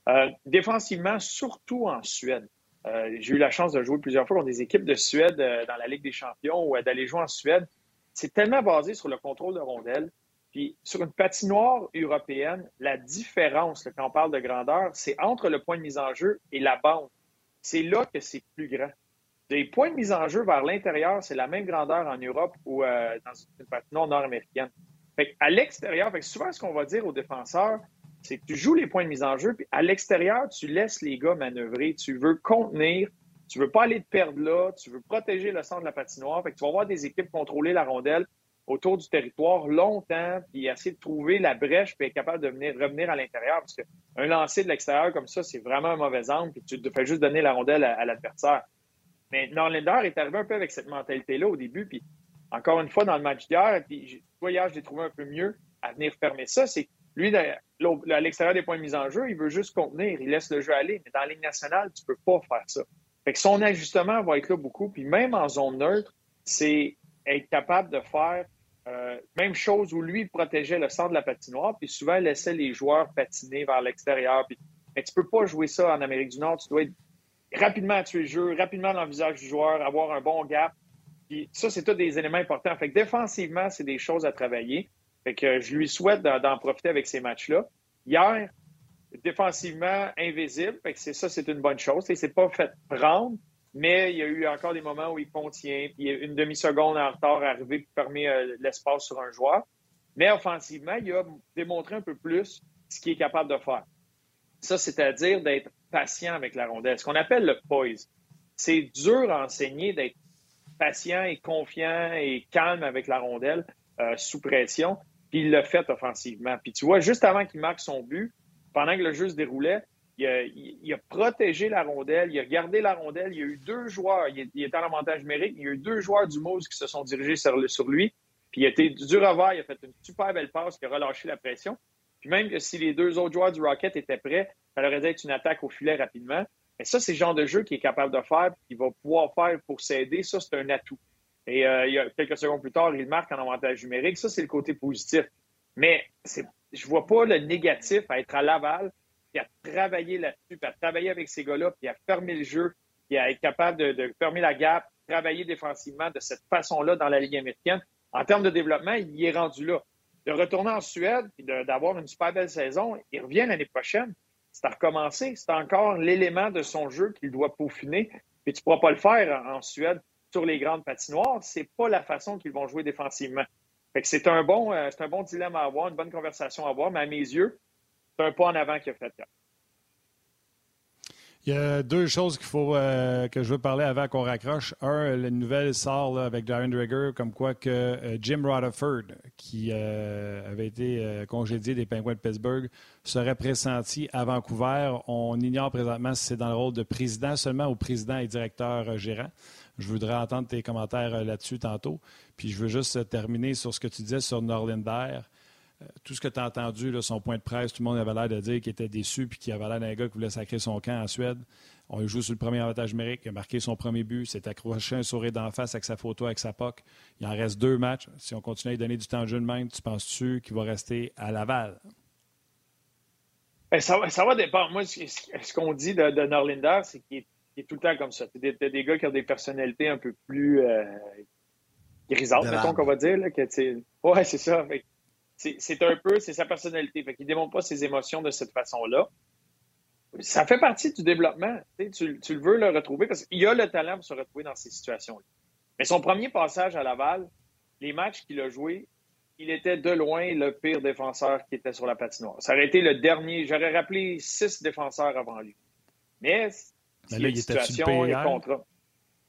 Euh, défensivement, surtout en Suède. Euh, j'ai eu la chance de jouer plusieurs fois contre des équipes de Suède euh, dans la Ligue des champions ou d'aller jouer en Suède. C'est tellement basé sur le contrôle de rondelle. Puis sur une patinoire européenne, la différence, quand on parle de grandeur, c'est entre le point de mise en jeu et la bande. C'est là que c'est plus grand. Les points de mise en jeu vers l'intérieur, c'est la même grandeur en Europe ou euh, dans une patinoire nord-américaine. À l'extérieur, souvent, ce qu'on va dire aux défenseurs, c'est que tu joues les points de mise en jeu, puis à l'extérieur, tu laisses les gars manœuvrer. Tu veux contenir, tu veux pas aller te perdre là, tu veux protéger le centre de la patinoire. Fait que tu vas voir des équipes contrôler la rondelle autour du territoire longtemps, puis essayer de trouver la brèche, puis être capable de venir, revenir à l'intérieur. Parce qu'un lancer de l'extérieur comme ça, c'est vraiment un mauvais angle, puis tu fais juste donner la rondelle à l'adversaire. Mais Norlander est arrivé un peu avec cette mentalité-là au début. Puis encore une fois, dans le match d'hier, puis hier, je l'ai trouvé un peu mieux à venir fermer ça. C'est lui, à l'extérieur des points de mise en jeu, il veut juste contenir, il laisse le jeu aller. Mais dans la nationale, tu ne peux pas faire ça. Fait que son ajustement va être là beaucoup. Puis même en zone neutre, c'est être capable de faire euh, même chose où lui protégeait le centre de la patinoire, puis souvent laissait les joueurs patiner vers l'extérieur. Mais tu peux pas jouer ça en Amérique du Nord. Tu dois être rapidement tuer le jeu, rapidement dans le visage du joueur, avoir un bon gap. Puis ça, c'est tous des éléments importants. Fait que défensivement, c'est des choses à travailler. Fait que je lui souhaite d'en profiter avec ces matchs-là. Hier, défensivement, invisible. Fait que c'est ça, c'est une bonne chose. C'est pas fait prendre, mais il y a eu encore des moments où il contient, puis une demi-seconde en retard arrivé pour permet euh, l'espace sur un joueur. Mais offensivement, il a démontré un peu plus ce qu'il est capable de faire. Ça, c'est-à-dire d'être patient avec la rondelle. Ce qu'on appelle le poise. C'est dur à enseigner d'être patient et confiant et calme avec la rondelle euh, sous pression. Puis il l'a fait offensivement. Puis tu vois, juste avant qu'il marque son but, pendant que le jeu se déroulait, il a, protégé la rondelle, il a gardé la rondelle. Il y a eu deux joueurs, il, est en avantage numérique, il y a eu deux joueurs du Moose qui se sont dirigés sur, lui. Puis il a été dur à voir, il a fait une super belle passe qui a relâché la pression. Puis même que si les deux autres joueurs du Rocket étaient prêts, ça aurait dû être une attaque au filet rapidement. Mais ça, c'est le genre de jeu qu'il est capable de faire, qu'il va pouvoir faire pour s'aider. Ça, c'est un atout. Et euh, quelques secondes plus tard, il marque en avantage numérique. Ça, c'est le côté positif. Mais je ne vois pas le négatif à être à Laval, puis à travailler là-dessus, puis à travailler avec ces gars-là, puis à fermer le jeu, puis à être capable de, de fermer la gap, travailler défensivement de cette façon-là dans la Ligue américaine. En termes de développement, il est rendu là. De retourner en Suède, puis d'avoir une super belle saison, il revient l'année prochaine c'est à recommencer. C'est encore l'élément de son jeu qu'il doit peaufiner. Puis tu ne pourras pas le faire en, Suède sur les grandes patinoires. C'est pas la façon qu'ils vont jouer défensivement. c'est un bon, euh, c'est un bon dilemme à avoir, une bonne conversation à avoir, mais à mes yeux, c'est un pas en avant qu'il a fait. Il y a deux choses qu'il faut euh, que je veux parler avant qu'on raccroche. Un, la nouvelle sort avec Darren Dreger, comme quoi que euh, Jim Rutherford, qui euh, avait été congédié des Penguins de Pittsburgh, serait pressenti à Vancouver. On ignore présentement si c'est dans le rôle de président seulement ou président et directeur gérant. Je voudrais entendre tes commentaires là-dessus tantôt. Puis je veux juste terminer sur ce que tu disais sur Norlinder. Euh, tout ce que tu as entendu, son point de presse, tout le monde avait l'air de dire qu'il était déçu puis qu'il avait l'air d'un gars qui voulait sacrer son camp en Suède. On joue sur le premier avantage numérique, il a marqué son premier but, s'est accroché un sourire d'en face avec sa photo, avec sa POC. Il en reste deux matchs. Si on continue à lui donner du temps de jeu de même, tu penses-tu qu'il va rester à Laval? Ben, ça, va, dépendre. Moi, ce, qu'on dit de, de Norlinder, c'est qu'il est, tout le temps comme ça. Des, des, gars qui ont des personnalités un peu plus euh, grisantes, mettons qu'on va dire. Là, ouais, c'est ça c'est un peu, c'est sa personnalité. Fait qu'il démontre pas ses émotions de cette façon-là. Ça fait partie du développement. Tu, tu, le veux le retrouver parce qu'il a le talent pour se retrouver dans ces situations-là. Mais son premier passage à Laval, les matchs qu'il a joués, il était de loin le pire défenseur qui était sur la patinoire. Ça aurait été le dernier. J'aurais rappelé six défenseurs avant lui. Mais, Mais là, il était contrats.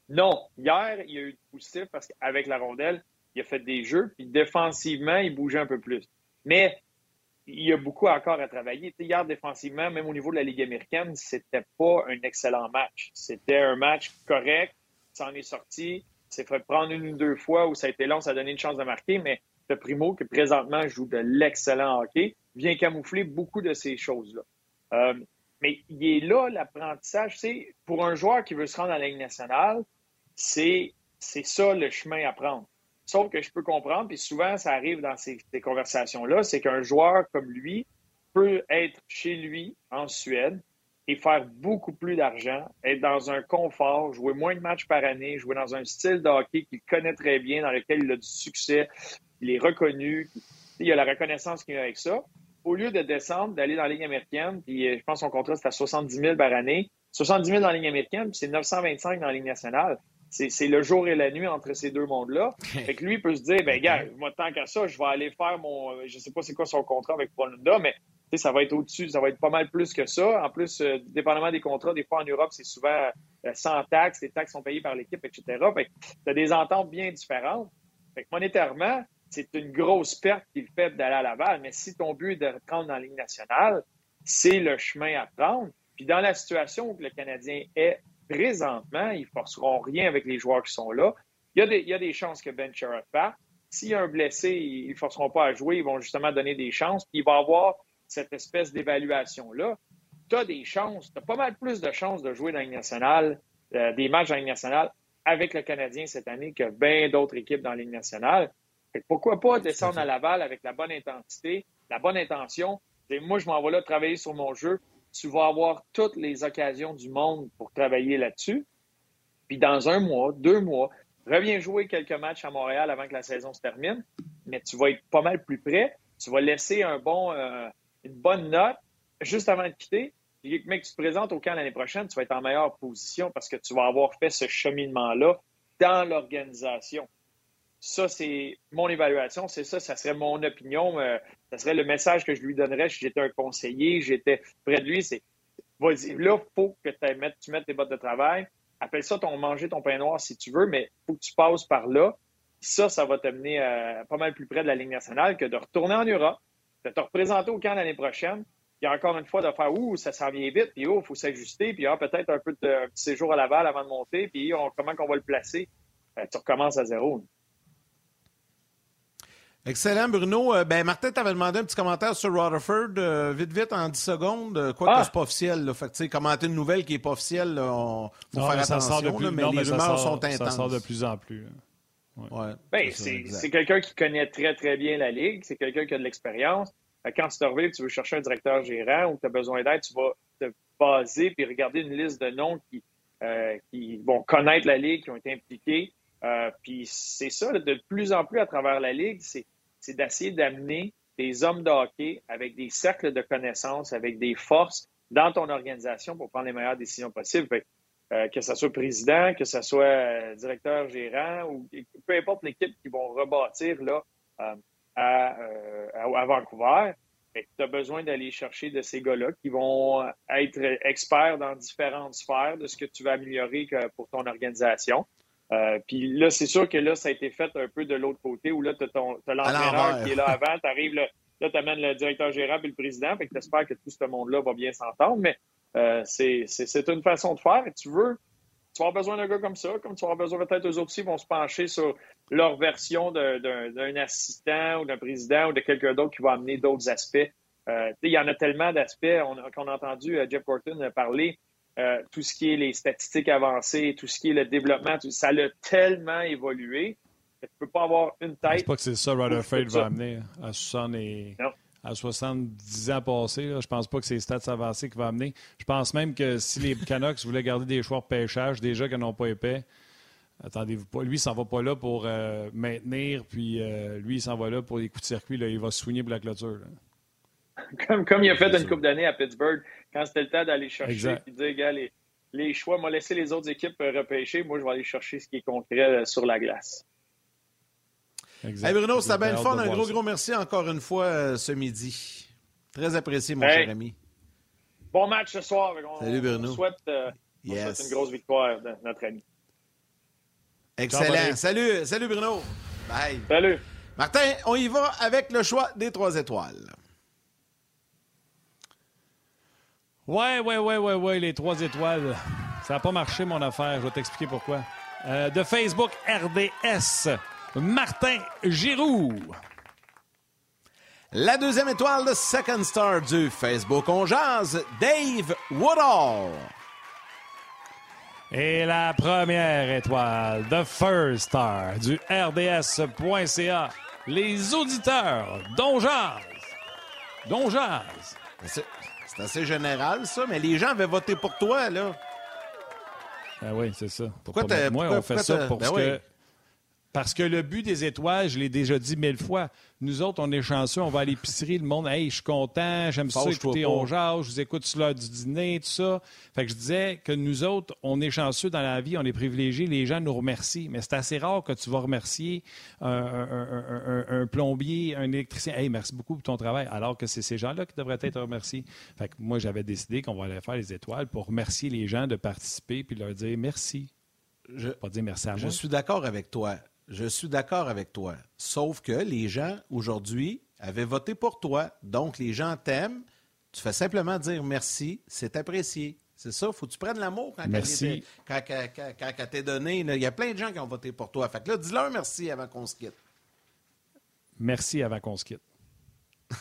Non, hier, il y a eu du positif parce qu'avec la rondelle, il a fait des jeux, puis défensivement, il bougeait un peu plus. Mais il y a beaucoup encore à travailler. hier, défensivement, même au niveau de la Ligue américaine, c'était pas un excellent match. C'était un match correct, ça en est sorti, s'est fait prendre une ou deux fois où ça a été long, ça a donné une chance de marquer, mais le Primo, qui présentement joue de l'excellent hockey, vient camoufler beaucoup de ces choses-là. Euh, mais il est là, l'apprentissage. C'est pour un joueur qui veut se rendre à la Ligue nationale, c'est ça le chemin à prendre. Sauf que je peux comprendre, puis souvent ça arrive dans ces, conversations-là, c'est qu'un joueur comme lui peut être chez lui en Suède et faire beaucoup plus d'argent, être dans un confort, jouer moins de matchs par année, jouer dans un style de hockey qu'il connaît très bien, dans lequel il a du succès, il est reconnu, il y a la reconnaissance qu'il a avec ça. Au lieu de descendre, d'aller dans la Ligue américaine, puis euh, je pense que son contrat c'est à 70 000 par année, 70 000 dans la Ligue américaine, puis c'est 925 dans la Ligue nationale c'est le jour et la nuit entre ces deux mondes-là. fait que lui, il peut se dire, ben gars, moi, tant qu'à ça, je vais aller faire mon. Je sais pas c'est quoi son contrat avec Polunda, mais ça va être au-dessus, ça va être pas mal plus que ça. En plus, euh, dépendamment des contrats, des fois en Europe, c'est souvent euh, sans taxes, les taxes sont payées par l'équipe, etc. Fait que tu as des ententes bien différentes. Fait que monétairement, c'est une grosse perte qu'il fait d'aller à Laval. Mais si ton but est de prendre dans la Ligue nationale, c'est le chemin à prendre. Puis dans la situation où le Canadien est présentement, ils ne forceront rien avec les joueurs qui sont là. Il y a des, il y a des chances que Ben Sherrod parte. S'il y a un blessé, ils ne forceront pas à jouer. Ils vont justement donner des chances. Puis il va avoir cette espèce d'évaluation-là. Tu as des chances, tu as pas mal plus de chances de jouer dans la nationale, euh, des matchs dans la Ligue nationale avec le Canadien cette année que bien d'autres équipes dans la Ligue nationale. pourquoi pas descendre à Laval avec la bonne intensité, la bonne intention. Et moi, je m'en vais là travailler sur mon jeu tu vas avoir toutes les occasions du monde pour travailler là-dessus. Puis dans un mois, deux mois, reviens jouer quelques matchs à Montréal avant que la saison se termine, mais tu vas être pas mal plus près. Tu vas laisser un bon, euh, une bonne note juste avant de quitter. Puis, mec, tu te présentes au camp l'année prochaine, tu vas être en meilleure position parce que tu vas avoir fait ce cheminement-là dans l'organisation. Ça, c'est mon évaluation, c'est ça, ça serait mon opinion. Euh, ça serait le message que je lui donnerais si j'étais un conseiller, j'étais près de lui, c'est vas-y, là, il faut que tu mettes tes bottes de travail. Appelle ça ton manger ton pain noir si tu veux, mais il faut que tu passes par là. Ça, ça va t'amener euh, pas mal plus près de la Ligue nationale que de retourner en Europe, de te représenter au camp l'année prochaine, puis encore une fois de faire Ouh, ça s'en vient vite, puis oh, il faut s'ajuster, puis ah, peut-être un peu de petit séjour à Laval avant de monter, puis comment qu'on va le placer? Euh, tu recommences à zéro. Excellent, Bruno. Euh, ben, Martin t'avait demandé un petit commentaire sur Rutherford, euh, vite, vite, en 10 secondes. Euh, quoi que ah! c'est pas officiel. Là. Fait que, commenter une nouvelle qui n'est pas officielle, il faut faire attention, mais les rumeurs sont intenses. Ça sort de plus en plus. Ouais. Ben, c'est quelqu'un qui connaît très, très bien la Ligue. C'est quelqu'un qui a de l'expérience. Quand tu te reviens, tu veux chercher un directeur gérant ou tu as besoin d'aide, tu vas te baser puis regarder une liste de noms qui, qui vont connaître la Ligue, qui ont été impliqués. puis c'est ça, de plus en plus à travers la Ligue, c'est c'est d'essayer d'amener des hommes de hockey avec des cercles de connaissances, avec des forces dans ton organisation pour prendre les meilleures décisions possibles. Euh, que ce soit président, que ce soit euh, directeur gérant ou peu importe l'équipe qui vont rebâtir là, euh, à, à, Vancouver, tu as besoin d'aller chercher de ces gars-là qui vont être experts dans différentes sphères de ce que tu vas améliorer pour ton organisation. Euh, puis là, c'est sûr que là, ça a été fait un peu de l'autre côté, où là, tu as, l'entraîneur qui est là avant, tu arrives, là, tu amènes le directeur gérable et le président, fait que tu espères que tout ce monde-là va bien s'entendre, mais euh, c'est une façon de faire. Et tu veux, tu vas avoir besoin d'un gars comme ça, comme tu vas avoir besoin peut-être eux autres aussi vont se pencher sur leur version d'un assistant ou d'un président ou de quelqu'un d'autre qui va amener d'autres aspects. Euh, il y en a tellement d'aspects qu'on a entendu Jeff Corton parler euh, tout ce qui est les statistiques avancées, tout ce qui est le développement, ça a tellement évolué que tu ne peux pas avoir une tête. Je pas que c'est ça Rutherford va amener à, 70 ans passés. Je Je pense pas que c'est les stats avancées qu'il va amener. Je pense même que si les Canucks voulaient garder des choix de pêchage, déjà qu'ils n'ont pas épais, attendez-vous pas. Lui, il s'en va pas là pour euh, maintenir, puis euh, lui, il s'en va là pour les coups de circuit. Là. Il va se soigner pour la clôture. Comme, comme il a fait une coupe d'années à Pittsburgh quand c'était le temps d'aller chercher et dire, gars, les, les choix, m'a laissé les autres équipes euh, repêcher. Moi, je vais aller chercher ce qui est concret euh, sur la glace. Hey Bruno, c'était bien le fun. Un gros, gros merci encore une fois euh, ce midi. Très apprécié, mon cher ami. Bon match ce soir. Salut Bruno. On souhaite, on souhaite une grosse victoire de notre ami. Excellent. Salut, salut Bruno. Bye. Salut. Martin, on y va avec le choix des trois étoiles. Ouais, ouais, ouais, ouais, ouais, les trois étoiles. Ça n'a pas marché, mon affaire. Je vais t'expliquer pourquoi. Euh, de Facebook RDS, Martin Giroux. La deuxième étoile de Second Star du Facebook On Jazz, Dave Woodall. Et la première étoile, The First Star du RDS.ca, les auditeurs d'Onjaz. D'Onjaz. C'est c'est assez général, ça, mais les gens avaient voté pour toi, là. Ah oui, c'est ça. Pourquoi Pour mettre moi, pourquoi- on fait pourquoi ça parce ben que... oui. Parce que le but des étoiles, je l'ai déjà dit mille fois. Nous autres, on est chanceux, on va à l'épicerie, le monde, hey, je suis content, j'aime ça écouter. On jase, je vous écoute sur l'heure du dîner, tout ça. Fait que je disais que nous autres, on est chanceux dans la vie, on est privilégiés, les gens nous remercient. Mais c'est assez rare que tu vas remercier un, un- un- un- un plombier, un électricien. Hey, merci beaucoup pour ton travail. Alors que c'est ces gens-là qui devraient être remerciés. Fait que moi, j'avais décidé qu'on va aller faire les étoiles pour remercier les gens de participer puis leur dire merci. Je, Pas dire merci à je moi. suis d'accord avec toi. Je suis d'accord avec toi. Sauf que les gens, aujourd'hui, avaient voté pour toi. Donc, les gens t'aiment. Tu fais simplement dire merci. C'est apprécié. C'est ça. Faut que tu prennes l'amour quand, Merci. quand, quand, quand- donné. Il y a plein de gens qui ont voté pour toi. Fait que là, dis-leur merci avant qu'on se quitte. Merci avant qu'on se quitte.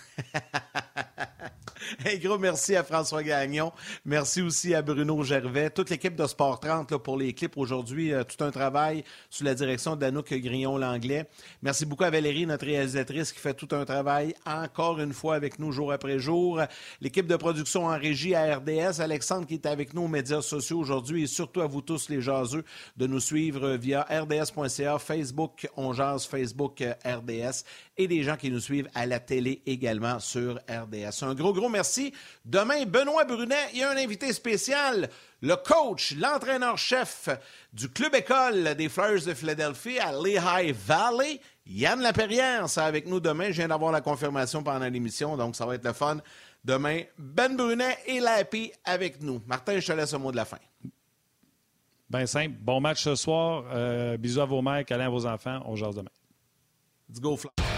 Un gros merci à François Gagnon. Merci aussi à Bruno Gervais. Toute l'équipe de Sport 30 là, pour les clips aujourd'hui. euh, tout un travail sous la direction d'Anouk Grillon-Langlais. Merci beaucoup à Valérie, notre réalisatrice, qui fait tout un travail encore une fois avec nous jour après jour. L'équipe de production en régie à RDS. Alexandre qui est avec nous aux médias sociaux aujourd'hui et surtout à vous tous les jaseux de nous suivre via rds.ca, Facebook, on jase, Facebook euh, RDS et des gens qui nous suivent à la télé également sur RDS. Un gros, gros merci. Demain, Benoît Brunet, il y a un invité spécial, le coach, l'entraîneur-chef du club école des Flyers de Philadelphie à Lehigh Valley. Yann Laperrière sera avec nous demain. Je viens d'avoir la confirmation pendant l'émission, donc ça va être le fun. Demain, Ben Brunet et Lappy avec nous. Martin, je te laisse un mot de la fin. Bien simple. Bon match ce soir. Euh, bisous à vos mères, câlins à vos enfants. On jase demain. Let's go, Fly.